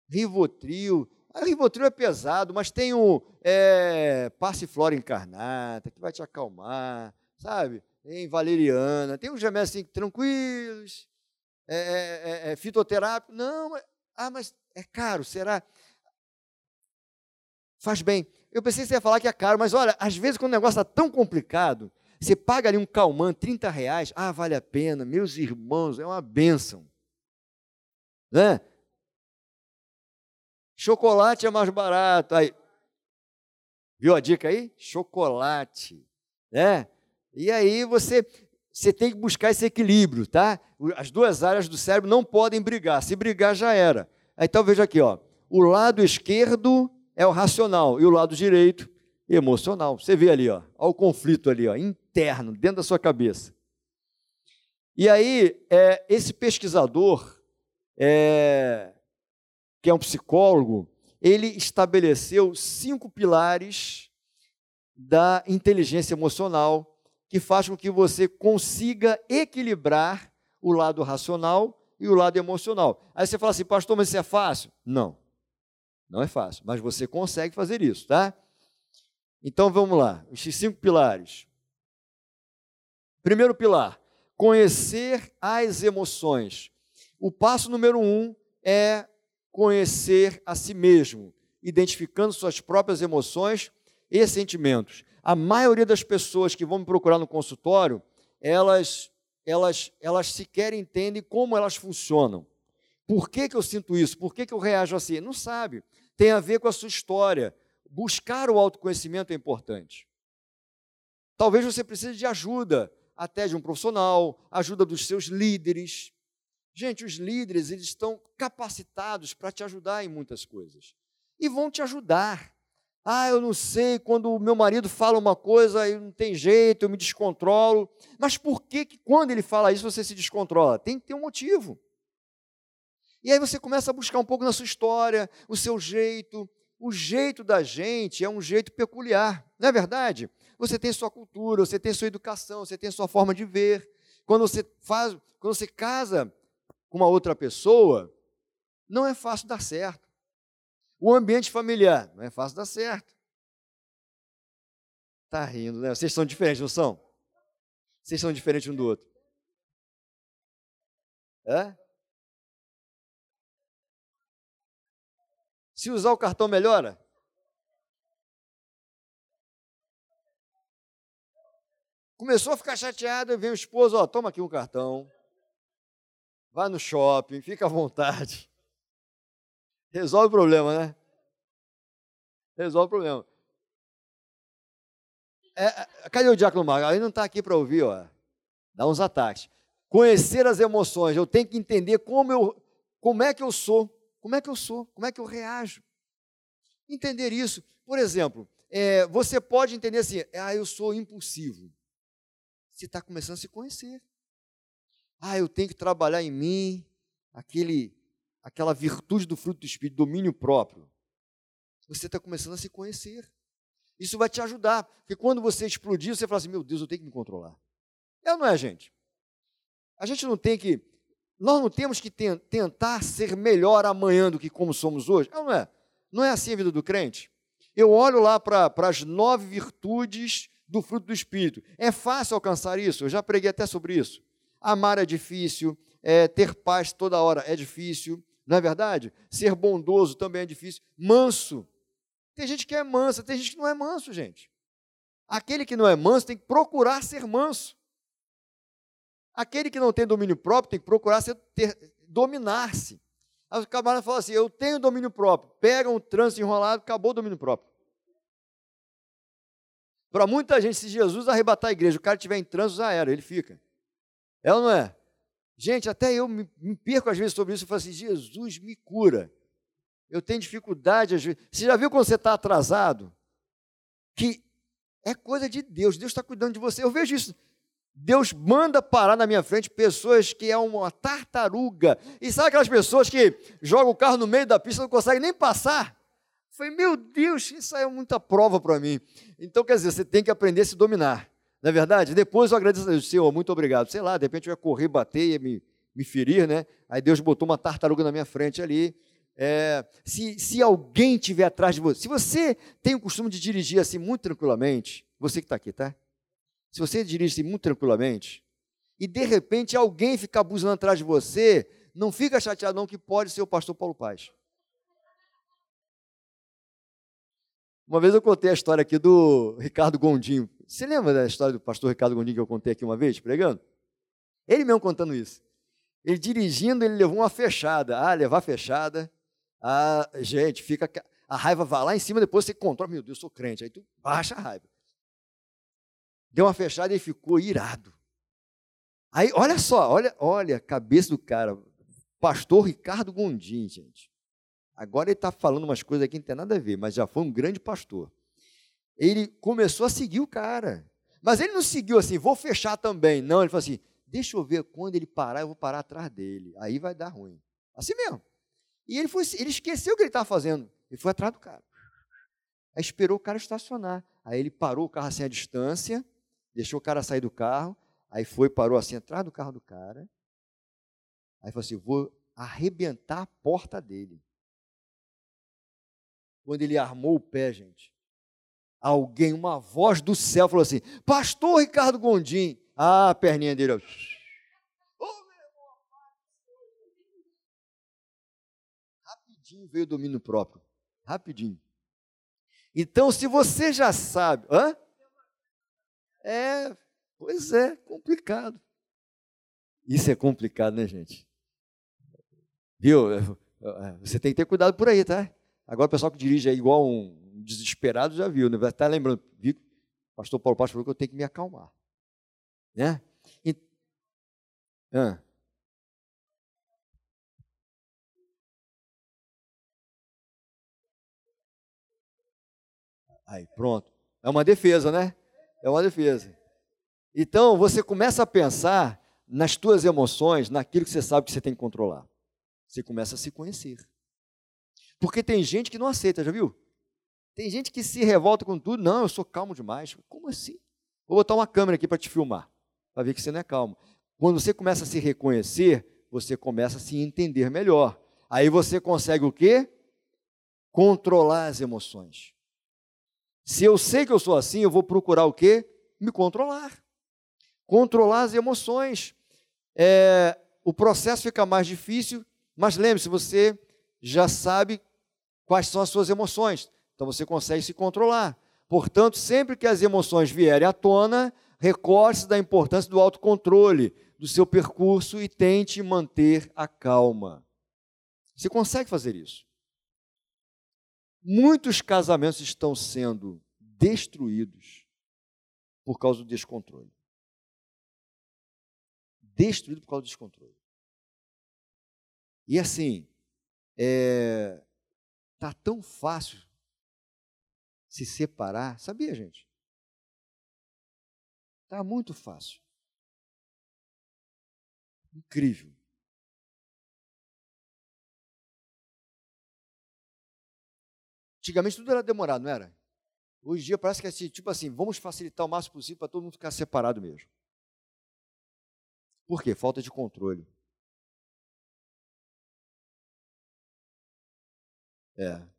Rivotril, a Rivotril é pesado, mas tem o é, Passiflora encarnata, que vai te acalmar, sabe? Tem valeriana, tem uns remédios assim, tranquilos, é, é, é, é fitoterápico. Não, ah, mas é caro, será? Faz bem. Eu pensei que você ia falar que é caro, mas olha, às vezes quando o negócio está tão complicado, você paga ali um calmante, 30 reais, ah, vale a pena, meus irmãos, é uma bênção. Né? Chocolate é mais barato. Aí, viu a dica aí? Chocolate. Né? E aí você, você tem que buscar esse equilíbrio, tá? As duas áreas do cérebro não podem brigar. Se brigar, já era. Então veja aqui, ó. O lado esquerdo é o racional e o lado direito emocional. Você vê ali, ó, ó o conflito ali, ó, interno, dentro da sua cabeça. E aí, é, esse pesquisador, é, que é um psicólogo, ele estabeleceu cinco pilares da inteligência emocional que faz com que você consiga equilibrar o lado racional e o lado emocional. Aí você fala assim, pastor, mas isso é fácil? Não, não é fácil, mas você consegue fazer isso, tá? Então vamos lá, esses cinco pilares. Primeiro pilar, conhecer as emoções. O passo número um é conhecer a si mesmo, identificando suas próprias emoções e sentimentos a maioria das pessoas que vão me procurar no consultório, elas, elas, elas sequer entendem como elas funcionam. Por que, que eu sinto isso? Por que, que eu reajo assim? Não sabe. Tem a ver com a sua história. Buscar o autoconhecimento é importante. Talvez você precise de ajuda, até de um profissional, ajuda dos seus líderes. Gente, os líderes, eles estão capacitados para te ajudar em muitas coisas. E vão te ajudar. Ah, eu não sei, quando o meu marido fala uma coisa, eu não tem jeito, eu me descontrolo. Mas por que, que quando ele fala isso você se descontrola? Tem que ter um motivo. E aí você começa a buscar um pouco na sua história, o seu jeito. O jeito da gente é um jeito peculiar, não é verdade? Você tem sua cultura, você tem sua educação, você tem sua forma de ver. Quando você faz, quando você casa com uma outra pessoa, não é fácil dar certo. O ambiente familiar, não é fácil dar certo. Tá rindo, né? Vocês são diferentes, não são? Vocês são diferentes um do outro. É? Se usar o cartão melhora? Começou a ficar chateado, e vem o esposo, ó, toma aqui um cartão. Vai no shopping, fica à vontade. Resolve o problema, né? Resolve o problema. É, é cadê o Diácono Marcos? Ele não está aqui para ouvir, ó. Dá uns ataques. Conhecer as emoções. Eu tenho que entender como, eu, como é que eu sou. Como é que eu sou? Como é que eu reajo? Entender isso. Por exemplo, é, você pode entender assim, ah, eu sou impulsivo. Você está começando a se conhecer. Ah, eu tenho que trabalhar em mim aquele, aquela virtude do fruto do Espírito, domínio próprio. Você está começando a se conhecer. Isso vai te ajudar, porque quando você explodir, você fala assim: meu Deus, eu tenho que me controlar. É ou não é, gente? A gente não tem que. Nós não temos que tentar ser melhor amanhã do que como somos hoje. É ou não é? Não é assim a vida do crente? Eu olho lá para as nove virtudes do fruto do Espírito. É fácil alcançar isso? Eu já preguei até sobre isso. Amar é difícil, é, ter paz toda hora é difícil, não é verdade? Ser bondoso também é difícil. Manso. Tem gente que é mansa, tem gente que não é manso, gente. Aquele que não é manso tem que procurar ser manso. Aquele que não tem domínio próprio tem que procurar dominar-se. Aí o camarada fala assim: Eu tenho domínio próprio. Pega um trânsito enrolado, acabou o domínio próprio. Para muita gente, se Jesus arrebatar a igreja, o cara estiver em trânsito, já era, ele fica. É ou não é? Gente, até eu me, me perco às vezes sobre isso e falo assim: Jesus me cura. Eu tenho dificuldade às vezes. Você já viu quando você está atrasado? Que é coisa de Deus, Deus está cuidando de você. Eu vejo isso. Deus manda parar na minha frente pessoas que é uma tartaruga. E sabe aquelas pessoas que jogam o carro no meio da pista e não conseguem nem passar? Falei, meu Deus, isso aí é muita prova para mim. Então, quer dizer, você tem que aprender a se dominar. Não é verdade? Depois eu agradeço a Deus, Senhor, muito obrigado. Sei lá, de repente eu ia correr, bater, ia me, me ferir, né? Aí Deus botou uma tartaruga na minha frente ali. É, se, se alguém estiver atrás de você, se você tem o costume de dirigir assim muito tranquilamente, você que está aqui, tá? Se você dirige muito tranquilamente, e de repente alguém ficar abusando atrás de você, não fica chateado não que pode ser o pastor Paulo Paz. Uma vez eu contei a história aqui do Ricardo Gondim. Você lembra da história do pastor Ricardo Gondim que eu contei aqui uma vez, pregando? Ele mesmo contando isso. Ele dirigindo, ele levou uma fechada. Ah, levar fechada. Ah, gente, fica. A raiva vai lá em cima, depois você controla. Meu Deus, eu sou crente. Aí tu baixa a raiva. Deu uma fechada e ficou irado. Aí, olha só, olha, olha a cabeça do cara. Pastor Ricardo Gondim, gente. Agora ele está falando umas coisas aqui que não tem nada a ver, mas já foi um grande pastor. Ele começou a seguir o cara. Mas ele não seguiu assim, vou fechar também. Não, ele falou assim: deixa eu ver quando ele parar, eu vou parar atrás dele. Aí vai dar ruim. Assim mesmo. E ele, foi, ele esqueceu o que ele estava fazendo. Ele foi atrás do cara. Aí esperou o cara estacionar. Aí ele parou o carro assim à distância deixou o cara sair do carro, aí foi, parou assim, atrás do carro do cara, aí falou assim, vou arrebentar a porta dele. Quando ele armou o pé, gente, alguém, uma voz do céu falou assim, pastor Ricardo Gondim, ah, a perninha dele, ó. Rapidinho veio o domínio próprio, rapidinho. Então, se você já sabe, hã? É, pois é, complicado. Isso é complicado, né, gente? Viu? É, é, você tem que ter cuidado por aí, tá? Agora o pessoal que dirige aí igual um desesperado já viu, né? Estar lembrando, viu? O pastor Paulo Pastor falou que eu tenho que me acalmar. Né? E, ah. Aí, pronto. É uma defesa, né? É uma defesa. Então, você começa a pensar nas tuas emoções, naquilo que você sabe que você tem que controlar. Você começa a se conhecer. Porque tem gente que não aceita, já viu? Tem gente que se revolta com tudo. Não, eu sou calmo demais. Como assim? Vou botar uma câmera aqui para te filmar, para ver que você não é calmo. Quando você começa a se reconhecer, você começa a se entender melhor. Aí você consegue o quê? Controlar as emoções. Se eu sei que eu sou assim, eu vou procurar o quê? Me controlar. Controlar as emoções. É, o processo fica mais difícil, mas lembre-se, você já sabe quais são as suas emoções. Então você consegue se controlar. Portanto, sempre que as emoções vierem à tona, recorde-se da importância do autocontrole do seu percurso e tente manter a calma. Você consegue fazer isso. Muitos casamentos estão sendo destruídos por causa do descontrole. Destruído por causa do descontrole. E assim, é, tá tão fácil se separar, sabia, gente? Tá muito fácil. Incrível. Antigamente tudo era demorado, não era? Hoje em dia parece que é assim, tipo assim, vamos facilitar o máximo possível para todo mundo ficar separado mesmo. Por quê? Falta de controle. É.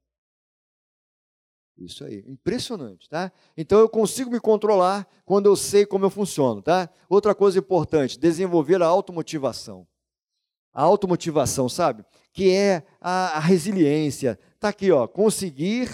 Isso aí, impressionante, tá? Então eu consigo me controlar quando eu sei como eu funciono, tá? Outra coisa importante, desenvolver a automotivação. A automotivação, sabe? Que é a, a resiliência. Tá aqui, ó, conseguir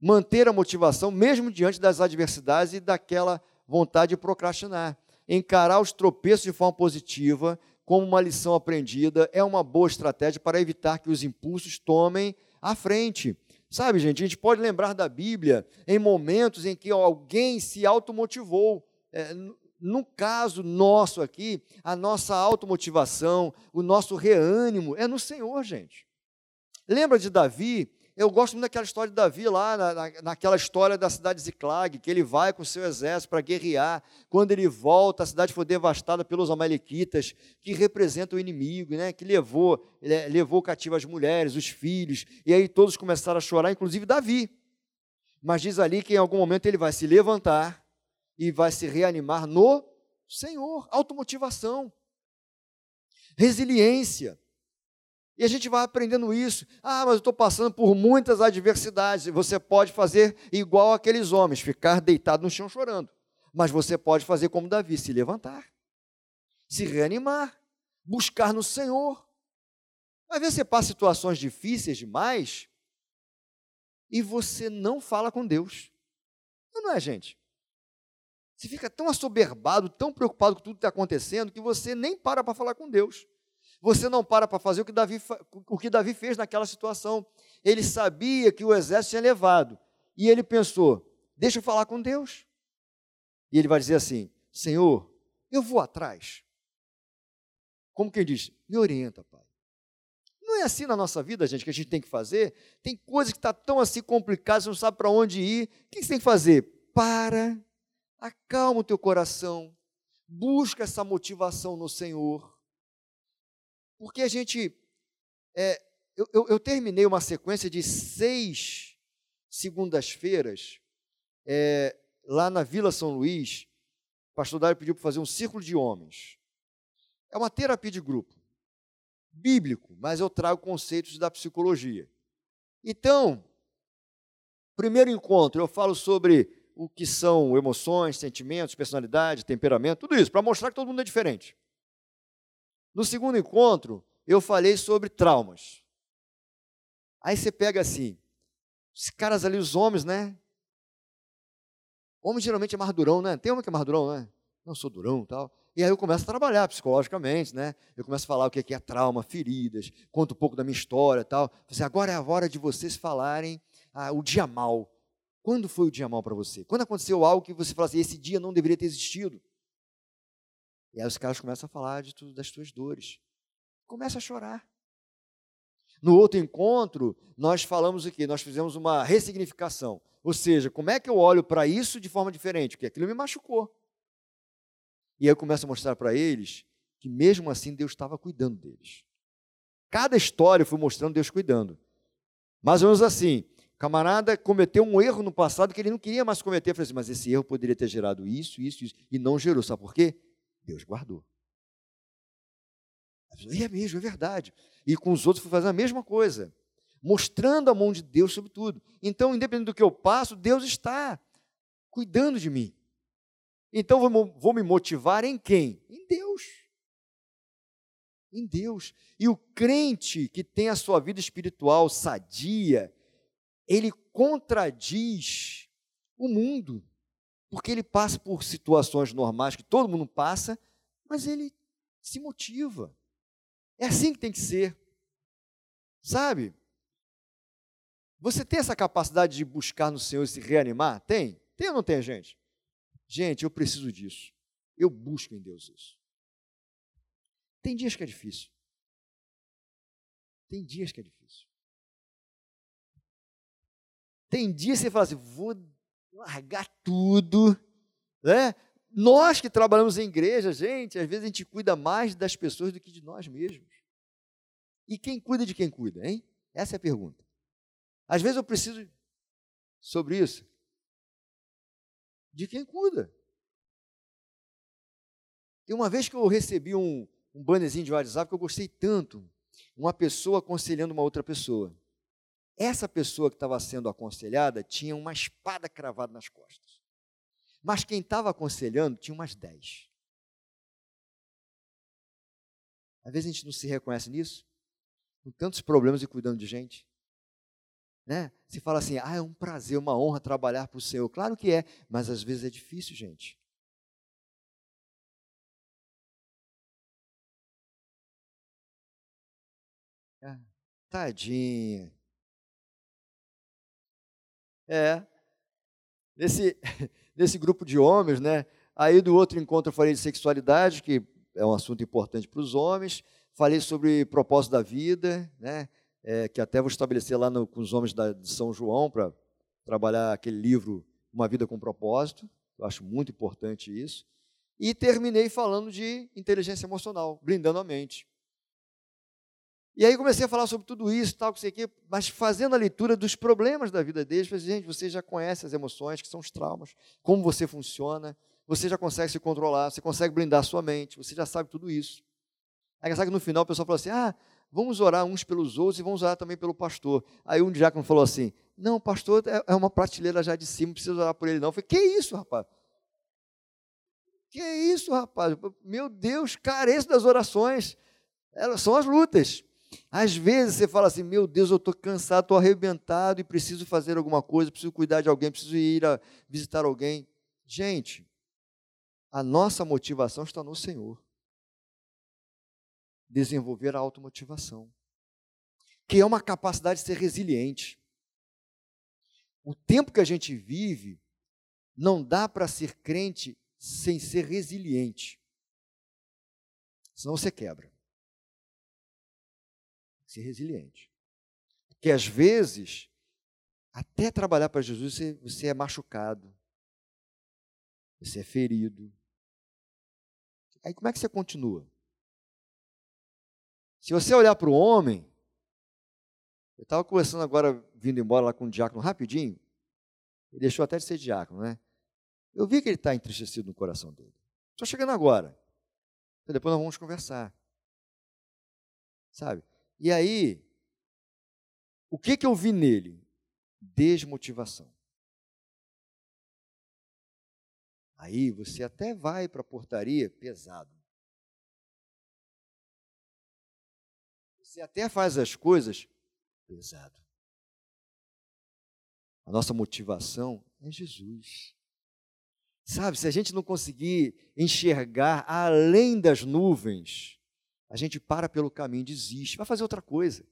manter a motivação mesmo diante das adversidades e daquela vontade de procrastinar. Encarar os tropeços de forma positiva, como uma lição aprendida, é uma boa estratégia para evitar que os impulsos tomem a frente. Sabe, gente, a gente pode lembrar da Bíblia em momentos em que alguém se automotivou. É, no caso nosso aqui, a nossa automotivação, o nosso reânimo é no Senhor, gente. Lembra de Davi? Eu gosto muito daquela história de Davi lá, na, na, naquela história da cidade de Ziclag, que ele vai com o seu exército para guerrear. Quando ele volta, a cidade foi devastada pelos amalequitas, que representam o inimigo, né? que levou, levou cativo as mulheres, os filhos, e aí todos começaram a chorar, inclusive Davi. Mas diz ali que em algum momento ele vai se levantar e vai se reanimar no Senhor. Automotivação, resiliência. E a gente vai aprendendo isso. Ah, mas eu estou passando por muitas adversidades. Você pode fazer igual aqueles homens, ficar deitado no chão chorando. Mas você pode fazer como Davi, se levantar, se reanimar, buscar no Senhor. Às vezes você passa situações difíceis demais e você não fala com Deus. Não é, gente? Você fica tão assoberbado, tão preocupado com tudo que está acontecendo, que você nem para para falar com Deus. Você não para para fazer o que, Davi, o que Davi fez naquela situação. Ele sabia que o exército tinha levado. E ele pensou: deixa eu falar com Deus. E ele vai dizer assim: Senhor, eu vou atrás. Como quem diz, me orienta, Pai. Não é assim na nossa vida, gente, que a gente tem que fazer. Tem coisas que estão tá tão assim complicadas, você não sabe para onde ir. O que você tem que fazer? Para, acalma o teu coração, busca essa motivação no Senhor. Porque a gente. É, eu, eu, eu, terminei uma sequência de seis segundas-feiras é, lá na Vila São Luís. O pastor Dário pediu para fazer um círculo de homens. É uma terapia de grupo. Bíblico, mas eu trago conceitos da psicologia. Então, primeiro encontro, eu falo sobre o que são emoções, sentimentos, personalidade, temperamento, tudo isso, para mostrar que todo mundo é diferente. No segundo encontro, eu falei sobre traumas. Aí você pega assim, os caras ali, os homens, né? Homem geralmente é mais durão, né? Tem homem que é mais durão, né? Não sou durão tal. E aí eu começo a trabalhar psicologicamente, né? Eu começo a falar o que é trauma, feridas, conto um pouco da minha história tal. Assim, agora é a hora de vocês falarem ah, o dia mal. Quando foi o dia mal para você? Quando aconteceu algo que você fala assim, esse dia não deveria ter existido? E aí os caras começam a falar de tudo, das tuas dores. Começa a chorar. No outro encontro, nós falamos o quê? Nós fizemos uma ressignificação. Ou seja, como é que eu olho para isso de forma diferente? Porque aquilo me machucou. E aí eu começo a mostrar para eles que mesmo assim Deus estava cuidando deles. Cada história foi mostrando Deus cuidando. Mais ou menos assim, camarada cometeu um erro no passado que ele não queria mais cometer. Eu falei assim, mas esse erro poderia ter gerado isso, isso, isso. E não gerou. Sabe por quê? Deus guardou. E é mesmo, é verdade. E com os outros fui fazer a mesma coisa, mostrando a mão de Deus sobre tudo. Então, independente do que eu passo, Deus está cuidando de mim. Então, vou, vou me motivar em quem? Em Deus. Em Deus. E o crente que tem a sua vida espiritual sadia, ele contradiz o mundo porque ele passa por situações normais que todo mundo passa, mas ele se motiva. É assim que tem que ser. Sabe? Você tem essa capacidade de buscar no Senhor e se reanimar? Tem? Tem ou não tem, gente? Gente, eu preciso disso. Eu busco em Deus isso. Tem dias que é difícil. Tem dias que é difícil. Tem dias que você fala assim, vou largar tudo, né? nós que trabalhamos em igreja, gente, às vezes a gente cuida mais das pessoas do que de nós mesmos. E quem cuida de quem cuida, hein? Essa é a pergunta. Às vezes eu preciso sobre isso. De quem cuida. E uma vez que eu recebi um, um bannerzinho de WhatsApp que eu gostei tanto, uma pessoa aconselhando uma outra pessoa. Essa pessoa que estava sendo aconselhada tinha uma espada cravada nas costas. Mas quem estava aconselhando tinha umas dez. Às vezes a gente não se reconhece nisso, com tantos problemas e cuidando de gente. Né? Se fala assim, ah, é um prazer, uma honra trabalhar para o Senhor. Claro que é, mas às vezes é difícil, gente. Ah, tadinha. É. Nesse, nesse grupo de homens, né? Aí do outro encontro eu falei de sexualidade, que é um assunto importante para os homens. Falei sobre propósito da vida, né? É, que até vou estabelecer lá no, com os homens da, de São João para trabalhar aquele livro Uma Vida com Propósito. Eu acho muito importante isso. E terminei falando de inteligência emocional, blindando a mente. E aí comecei a falar sobre tudo isso, tal, que sei que, mas fazendo a leitura dos problemas da vida deles, falei, gente, você já conhece as emoções, que são os traumas, como você funciona, você já consegue se controlar, você consegue blindar a sua mente, você já sabe tudo isso. Aí sabe que no final o pessoal falou assim: ah, vamos orar uns pelos outros e vamos orar também pelo pastor. Aí um diácono falou assim: não, o pastor é, é uma prateleira já de cima, não precisa orar por ele, não. Eu falei, que isso, rapaz? Que isso, rapaz? Meu Deus, careço das orações. Elas são as lutas. Às vezes você fala assim: meu Deus, eu estou cansado, estou arrebentado e preciso fazer alguma coisa, preciso cuidar de alguém, preciso ir a visitar alguém. Gente, a nossa motivação está no Senhor. Desenvolver a automotivação, que é uma capacidade de ser resiliente. O tempo que a gente vive, não dá para ser crente sem ser resiliente. Senão você quebra ser resiliente. Porque às vezes, até trabalhar para Jesus, você, você é machucado, você é ferido. Aí como é que você continua? Se você olhar para o homem, eu estava conversando agora, vindo embora lá com o diácono rapidinho, ele deixou até de ser diácono, né? Eu vi que ele está entristecido no coração dele. Estou chegando agora. Então depois nós vamos conversar. Sabe? E aí, o que, que eu vi nele? Desmotivação. Aí você até vai para a portaria pesado. Você até faz as coisas pesado. A nossa motivação é Jesus. Sabe, se a gente não conseguir enxergar além das nuvens, a gente para pelo caminho, desiste, vai fazer outra coisa.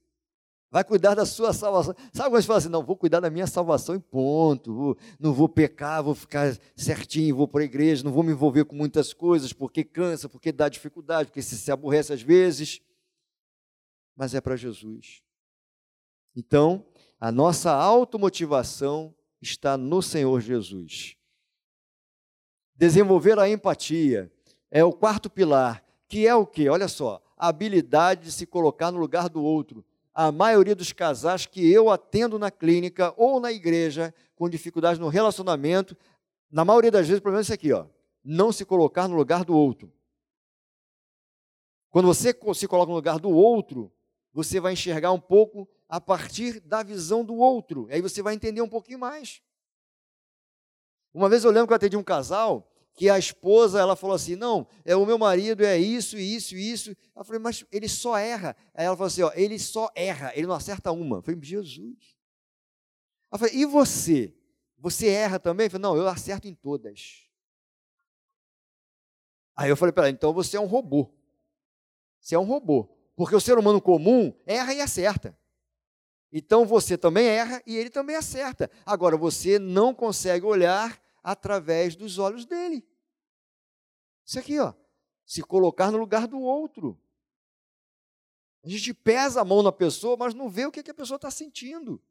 Vai cuidar da sua salvação. Sabe quando gente fala assim, não, vou cuidar da minha salvação e ponto. Vou, não vou pecar, vou ficar certinho, vou para a igreja, não vou me envolver com muitas coisas, porque cansa, porque dá dificuldade, porque se, se aborrece às vezes. Mas é para Jesus. Então, a nossa automotivação está no Senhor Jesus. Desenvolver a empatia é o quarto pilar, que é o que? Olha só, a habilidade de se colocar no lugar do outro. A maioria dos casais que eu atendo na clínica ou na igreja com dificuldade no relacionamento, na maioria das vezes o problema é isso aqui, ó, não se colocar no lugar do outro. Quando você se coloca no lugar do outro, você vai enxergar um pouco a partir da visão do outro. Aí você vai entender um pouquinho mais. Uma vez eu lembro que eu atendi um casal que a esposa, ela falou assim, não, é o meu marido é isso, isso, isso. Eu falei, mas ele só erra. Aí ela falou assim, ó, ele só erra, ele não acerta uma. Eu falei, Jesus. Eu falei, e você? Você erra também? Eu falei, não, eu acerto em todas. Aí eu falei para ela, então você é um robô. Você é um robô. Porque o ser humano comum erra e acerta. Então você também erra e ele também acerta. Agora você não consegue olhar através dos olhos dele. Isso aqui, ó. Se colocar no lugar do outro. A gente pesa a mão na pessoa, mas não vê o que, a pessoa está sentindo.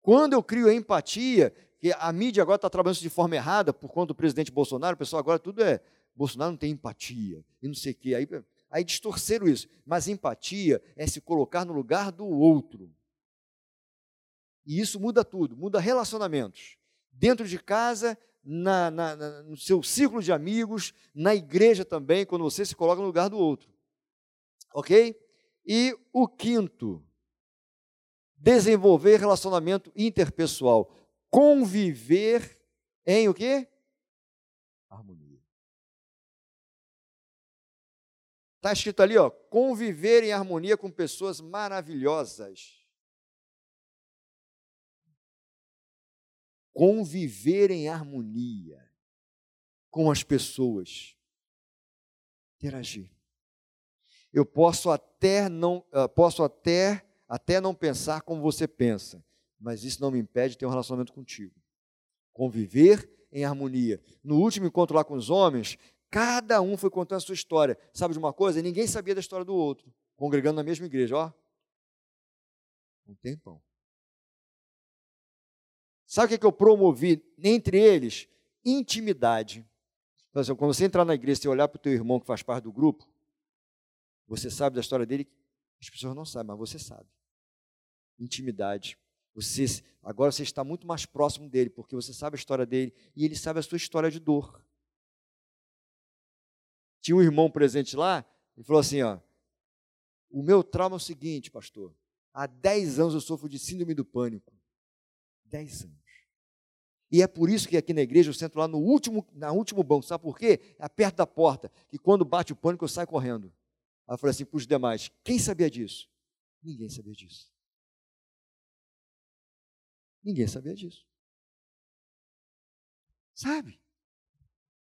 Quando eu crio a empatia, que a mídia agora está trabalhando de forma errada por conta do presidente Bolsonaro, o pessoal agora tudo é, Bolsonaro não tem empatia, e não sei o quê. Aí, aí distorceram isso. Mas empatia é se colocar no lugar do outro. E isso muda tudo, muda relacionamentos. Dentro de casa, na, na, na, no seu círculo de amigos, na igreja também, quando você se coloca no lugar do outro. Ok? E o quinto, desenvolver relacionamento interpessoal. Conviver em o quê? Harmonia. Está escrito ali, ó, conviver em harmonia com pessoas maravilhosas. Conviver em harmonia com as pessoas, interagir. Eu posso até não, uh, posso até, até não pensar como você pensa, mas isso não me impede de ter um relacionamento contigo. Conviver em harmonia. No último encontro lá com os homens, cada um foi contando a sua história. Sabe de uma coisa? Ninguém sabia da história do outro, congregando na mesma igreja, ó. Um tempão. Sabe o que, eu promovi entre eles? Intimidade. Então, assim, quando você entrar na igreja e olhar para o teu irmão que faz parte do grupo, você sabe da história dele, as pessoas não sabem, mas você sabe. Intimidade. Você, agora você está muito mais próximo dele, porque você sabe a história dele e ele sabe a sua história de dor. Tinha um irmão presente lá, ele falou assim: ó, o meu trauma é o seguinte, pastor. Há 10 anos eu sofro de síndrome do pânico. 10 anos. E é por isso que aqui na igreja eu sento lá no último, na último banco. Sabe por quê? É perto da porta. Que quando bate o pânico, eu saio correndo. Aí eu falei assim para os demais: quem sabia disso? Ninguém sabia disso. Ninguém sabia disso. Sabe?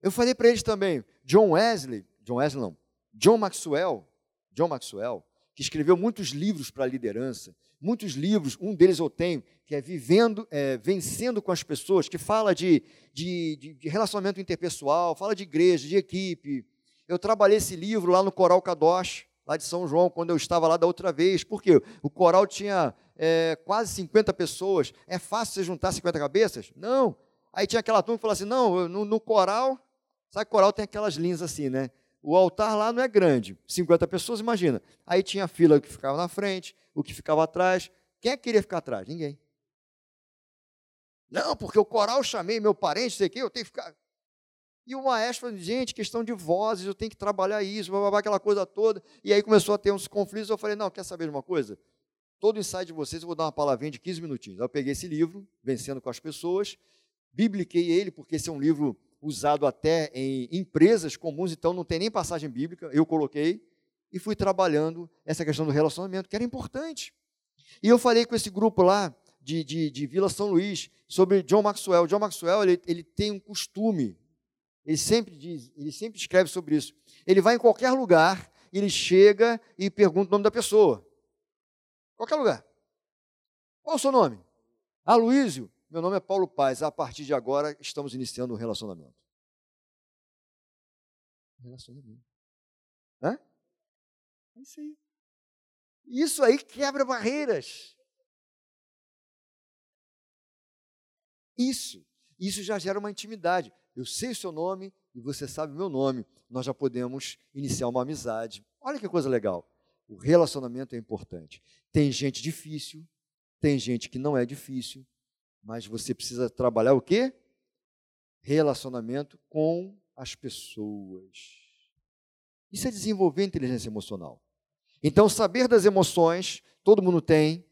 Eu falei para eles também, John Wesley, John Wesley não, John Maxwell, John Maxwell, que escreveu muitos livros para a liderança, muitos livros, um deles eu tenho, que é Vivendo, é, Vencendo com as Pessoas, que fala de, de, de, relacionamento interpessoal, fala de igreja, de equipe. Eu trabalhei esse livro lá no Coral Kadosh, lá de São João, quando eu estava lá da outra vez, porque o coral tinha é, quase 50 pessoas. É fácil você juntar 50 cabeças? Não. Aí tinha aquela turma que falava assim: não, no, no coral, sabe que coral tem aquelas linhas assim, né? O altar lá não é grande, 50 pessoas, imagina. Aí tinha a fila que ficava na frente, o que ficava atrás. Quem é que queria ficar atrás? Ninguém. Não, porque o coral chamei meu parente, sei o quê, eu tenho que ficar. E o maestro falou, gente, questão de vozes, eu tenho que trabalhar isso, blá, aquela coisa toda. E aí começou a ter uns conflitos, eu falei, não, quer saber de uma coisa? Todo ensaio de vocês, eu vou dar uma palavrinha de 15 minutinhos. Aí eu peguei esse livro, Vencendo com as Pessoas, bibliquei ele, porque esse é um livro usado até em empresas comuns, então não tem nem passagem bíblica, eu coloquei e fui trabalhando essa questão do relacionamento, que era importante. E eu falei com esse grupo lá de, de, de Vila São Luís sobre John Maxwell. John Maxwell ele, ele tem um costume, ele sempre diz, ele sempre escreve sobre isso. Ele vai em qualquer lugar, ele chega e pergunta o nome da pessoa. Qualquer lugar. Qual o seu nome? Aloísio. Meu nome é Paulo Paz. A partir de agora, estamos iniciando um relacionamento. Relacionamento. Hã? É isso aí. Isso aí quebra barreiras. Isso. Isso já gera uma intimidade. Eu sei o seu nome e você sabe o meu nome. Nós já podemos iniciar uma amizade. Olha que coisa legal. O relacionamento é importante. Tem gente difícil, tem gente que não é difícil, mas você precisa trabalhar o quê? Relacionamento com as pessoas. Isso é desenvolver inteligência emocional. Então, saber das emoções, todo mundo tem.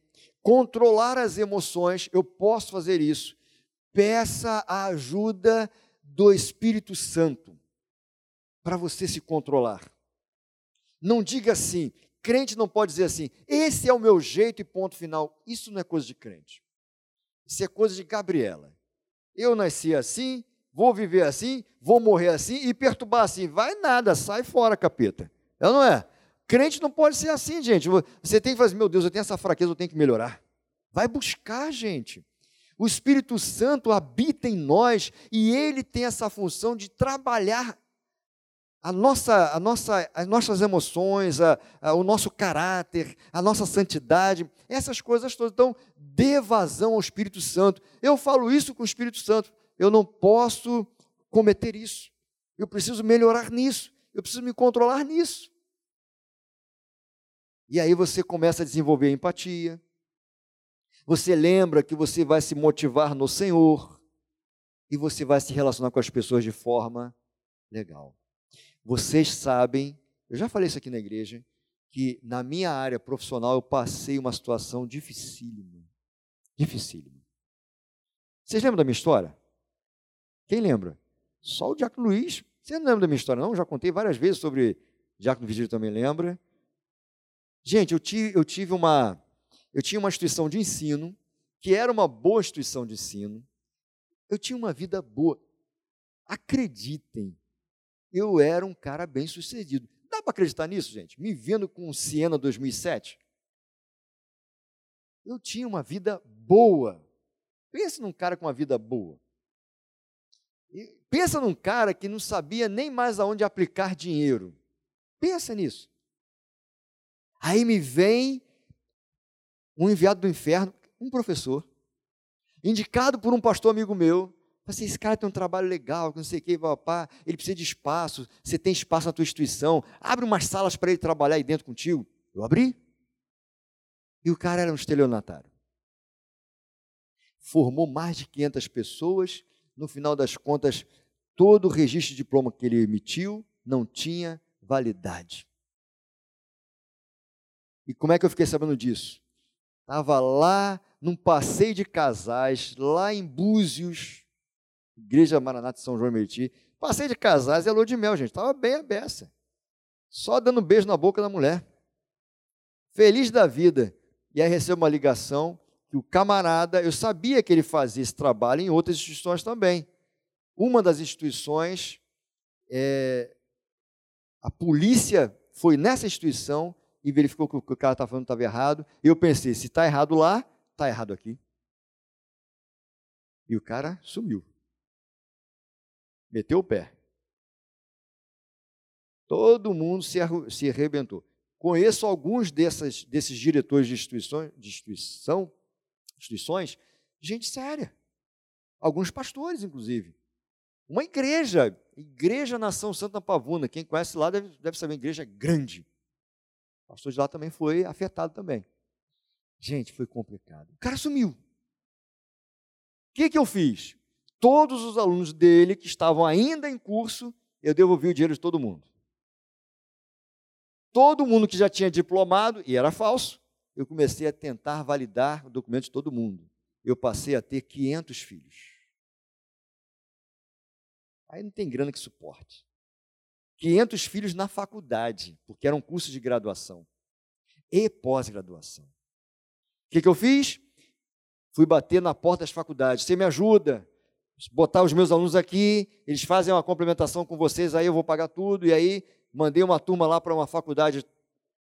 Controlar as emoções, eu posso fazer isso. Peça a ajuda do Espírito Santo para você se controlar. Não diga assim, crente não pode dizer assim, esse é o meu jeito e ponto final. Isso não é coisa de crente. Isso é coisa de Gabriela. Eu nasci assim, vou viver assim, vou morrer assim e perturbar assim. Vai nada, sai fora, capeta. É não é? Crente não pode ser assim, gente. Você tem que fazer, meu Deus, eu tenho essa fraqueza, eu tenho que melhorar. Vai buscar, gente. O Espírito Santo habita em nós e ele tem essa função de trabalhar a nossa, a nossa, as nossas emoções, a, a, o nosso caráter, a nossa santidade, essas coisas todas. Então, dê vazão ao Espírito Santo. Eu falo isso com o Espírito Santo. Eu não posso cometer isso. Eu preciso melhorar nisso. Eu preciso me controlar nisso. E aí você começa a desenvolver empatia. Você lembra que você vai se motivar no Senhor. E você vai se relacionar com as pessoas de forma legal. Vocês sabem, eu já falei isso aqui na igreja, que na minha área profissional eu passei uma situação dificílima. Dificílima. Vocês lembram da minha história? Quem lembra? Só o Diácono Luiz. Você não lembra da minha história, não? Já contei várias vezes sobre. Diácono Vigílio também lembra. Gente, eu tive, eu tive uma. Eu tinha uma instituição de ensino, que era uma boa instituição de ensino. Eu tinha uma vida boa. Acreditem, eu era um cara bem sucedido. Dá para acreditar nisso, gente? Me vendo com o Siena 2007. Eu tinha uma vida boa. Pense num cara com uma vida boa. E pensa num cara que não sabia nem mais aonde aplicar dinheiro. Pensa nisso. Aí me vem um enviado do inferno, um professor, indicado por um pastor amigo meu, assim, esse cara tem um trabalho legal, não sei o que, papá, ele precisa de espaço, você tem espaço na tua instituição, abre umas salas para ele trabalhar aí dentro contigo. Eu abri. E o cara era um estelionatário. Formou mais de 500 pessoas, no final das contas, todo o registro de diploma que ele emitiu não tinha validade. E como é que eu fiquei sabendo disso? Estava lá num passeio de casais, lá em Búzios, Igreja Maranata de São João Meriti. Passei de casais a lua de mel, gente. Estava bem a beça. Só dando um beijo na boca da mulher. Feliz da vida. E aí recebo uma ligação que o camarada, eu sabia que ele fazia esse trabalho em outras instituições também. Uma das instituições, é, a polícia foi nessa instituição e verificou que o cara estava falando estava errado. Eu pensei, se está errado lá, está errado aqui. E o cara sumiu. Meteu o pé. Todo mundo se, se arrebentou. Conheço alguns dessas, desses diretores de instituições, de instituição, instituições, gente séria. Alguns pastores, inclusive. Uma igreja, Igreja Nação Santa Pavuna. Quem conhece lá deve, deve saber, igreja grande. O pastor de lá também foi afetado também. Gente, foi complicado. O cara sumiu. O que, que eu fiz? todos os alunos dele que estavam ainda em curso, eu devolvi o dinheiro de todo mundo. Todo mundo que já tinha diplomado, e era falso, eu comecei a tentar validar o documento de todo mundo. Eu passei a ter 500 filhos. Aí não tem grana que suporte. 500 filhos na faculdade, porque era um curso de graduação e pós-graduação. O que, que eu fiz? Fui bater na porta das faculdades. Você me ajuda? botar os meus alunos aqui, eles fazem uma complementação com vocês, aí eu vou pagar tudo, e aí mandei uma turma lá para uma faculdade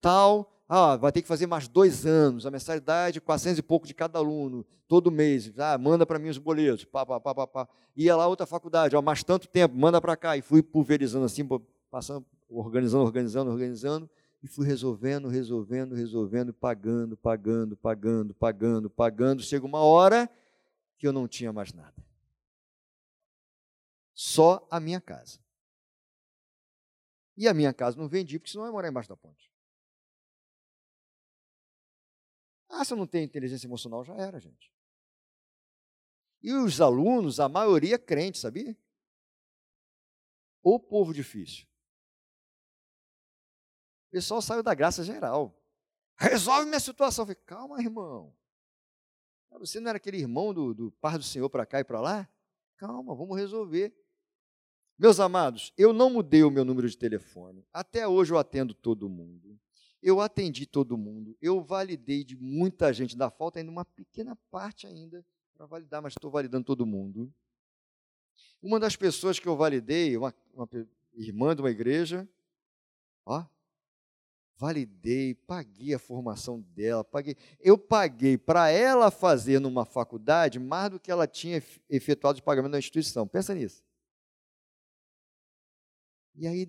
tal, ah, vai ter que fazer mais dois anos, a mensalidade, 400 e pouco de cada aluno, todo mês, ah, manda para mim os boletos, pá, pá, pá, pá, pá. Ia lá outra faculdade, ó, mais tanto tempo, manda para cá, e fui pulverizando assim, passando, organizando, organizando, organizando, e fui resolvendo, resolvendo, resolvendo, pagando, pagando, pagando, pagando, pagando, chega uma hora que eu não tinha mais nada. Só a minha casa. E a minha casa não vendi, porque senão eu ia morar embaixo da ponte. Ah, se eu não tenho inteligência emocional, já era, gente. E os alunos, a maioria crente, sabia? O povo difícil. O pessoal saiu da graça geral. Resolve minha situação. Falei, calma, irmão. Você não era aquele irmão do, do par do Senhor para cá e para lá? Calma, vamos resolver. Meus amados, eu não mudei o meu número de telefone. Até hoje eu atendo todo mundo. Eu atendi todo mundo. Eu validei de muita gente. Dá falta ainda uma pequena parte ainda para validar, mas estou validando todo mundo. Uma das pessoas que eu validei, uma, uma irmã de uma igreja, ó, validei, paguei a formação dela, paguei. Eu paguei para ela fazer numa faculdade mais do que ela tinha efetuado de pagamento na instituição. Pensa nisso. E aí,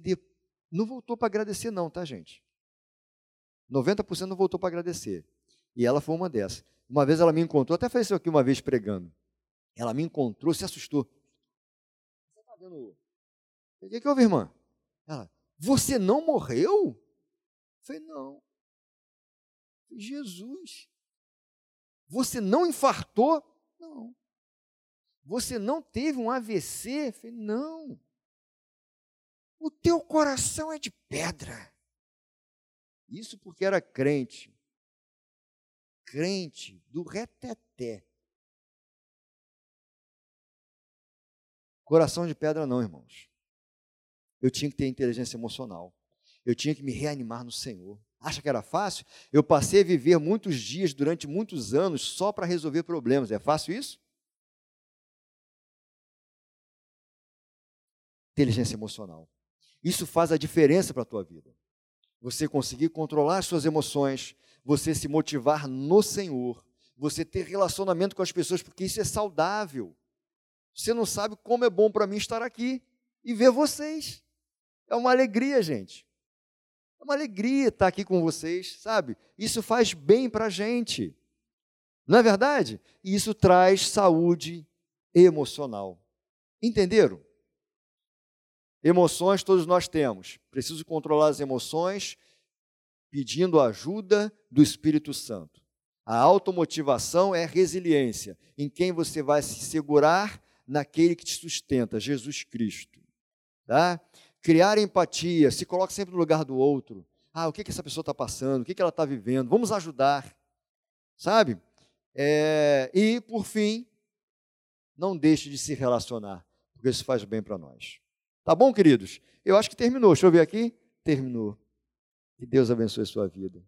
não voltou para agradecer, não, tá, gente? 90% não voltou para agradecer. E ela foi uma dessas. Uma vez ela me encontrou, até fez isso aqui uma vez pregando. Ela me encontrou, se assustou. Você está vendo? O que, que houve, irmã? Ela, você não morreu? Eu falei, não. Jesus. Você não infartou? Não. Você não teve um AVC? Eu falei, não. O teu coração é de pedra. Isso porque era crente. Crente do reteté. Coração de pedra não, irmãos. Eu tinha que ter inteligência emocional. Eu tinha que me reanimar no Senhor. Acha que era fácil? Eu passei a viver muitos dias durante muitos anos só para resolver problemas. É fácil isso? Inteligência emocional. Isso faz a diferença para a tua vida. Você conseguir controlar as suas emoções, você se motivar no Senhor, você ter relacionamento com as pessoas, porque isso é saudável. Você não sabe como é bom para mim estar aqui e ver vocês. É uma alegria, gente. É uma alegria estar aqui com vocês, sabe? Isso faz bem para a gente. Não é verdade? E isso traz saúde emocional. Entenderam? Emoções todos nós temos. Preciso controlar as emoções pedindo a ajuda do Espírito Santo. A automotivação é resiliência, em quem você vai se segurar naquele que te sustenta, Jesus Cristo. Tá? Criar empatia, se coloque sempre no lugar do outro. Ah, o que, que essa pessoa está passando? O que, que ela está vivendo? Vamos ajudar. Sabe? É, e, por fim, não deixe de se relacionar, porque isso faz bem para nós. Tá bom, queridos? Eu acho que terminou. Deixa eu ver aqui. Terminou. Que Deus abençoe a sua vida.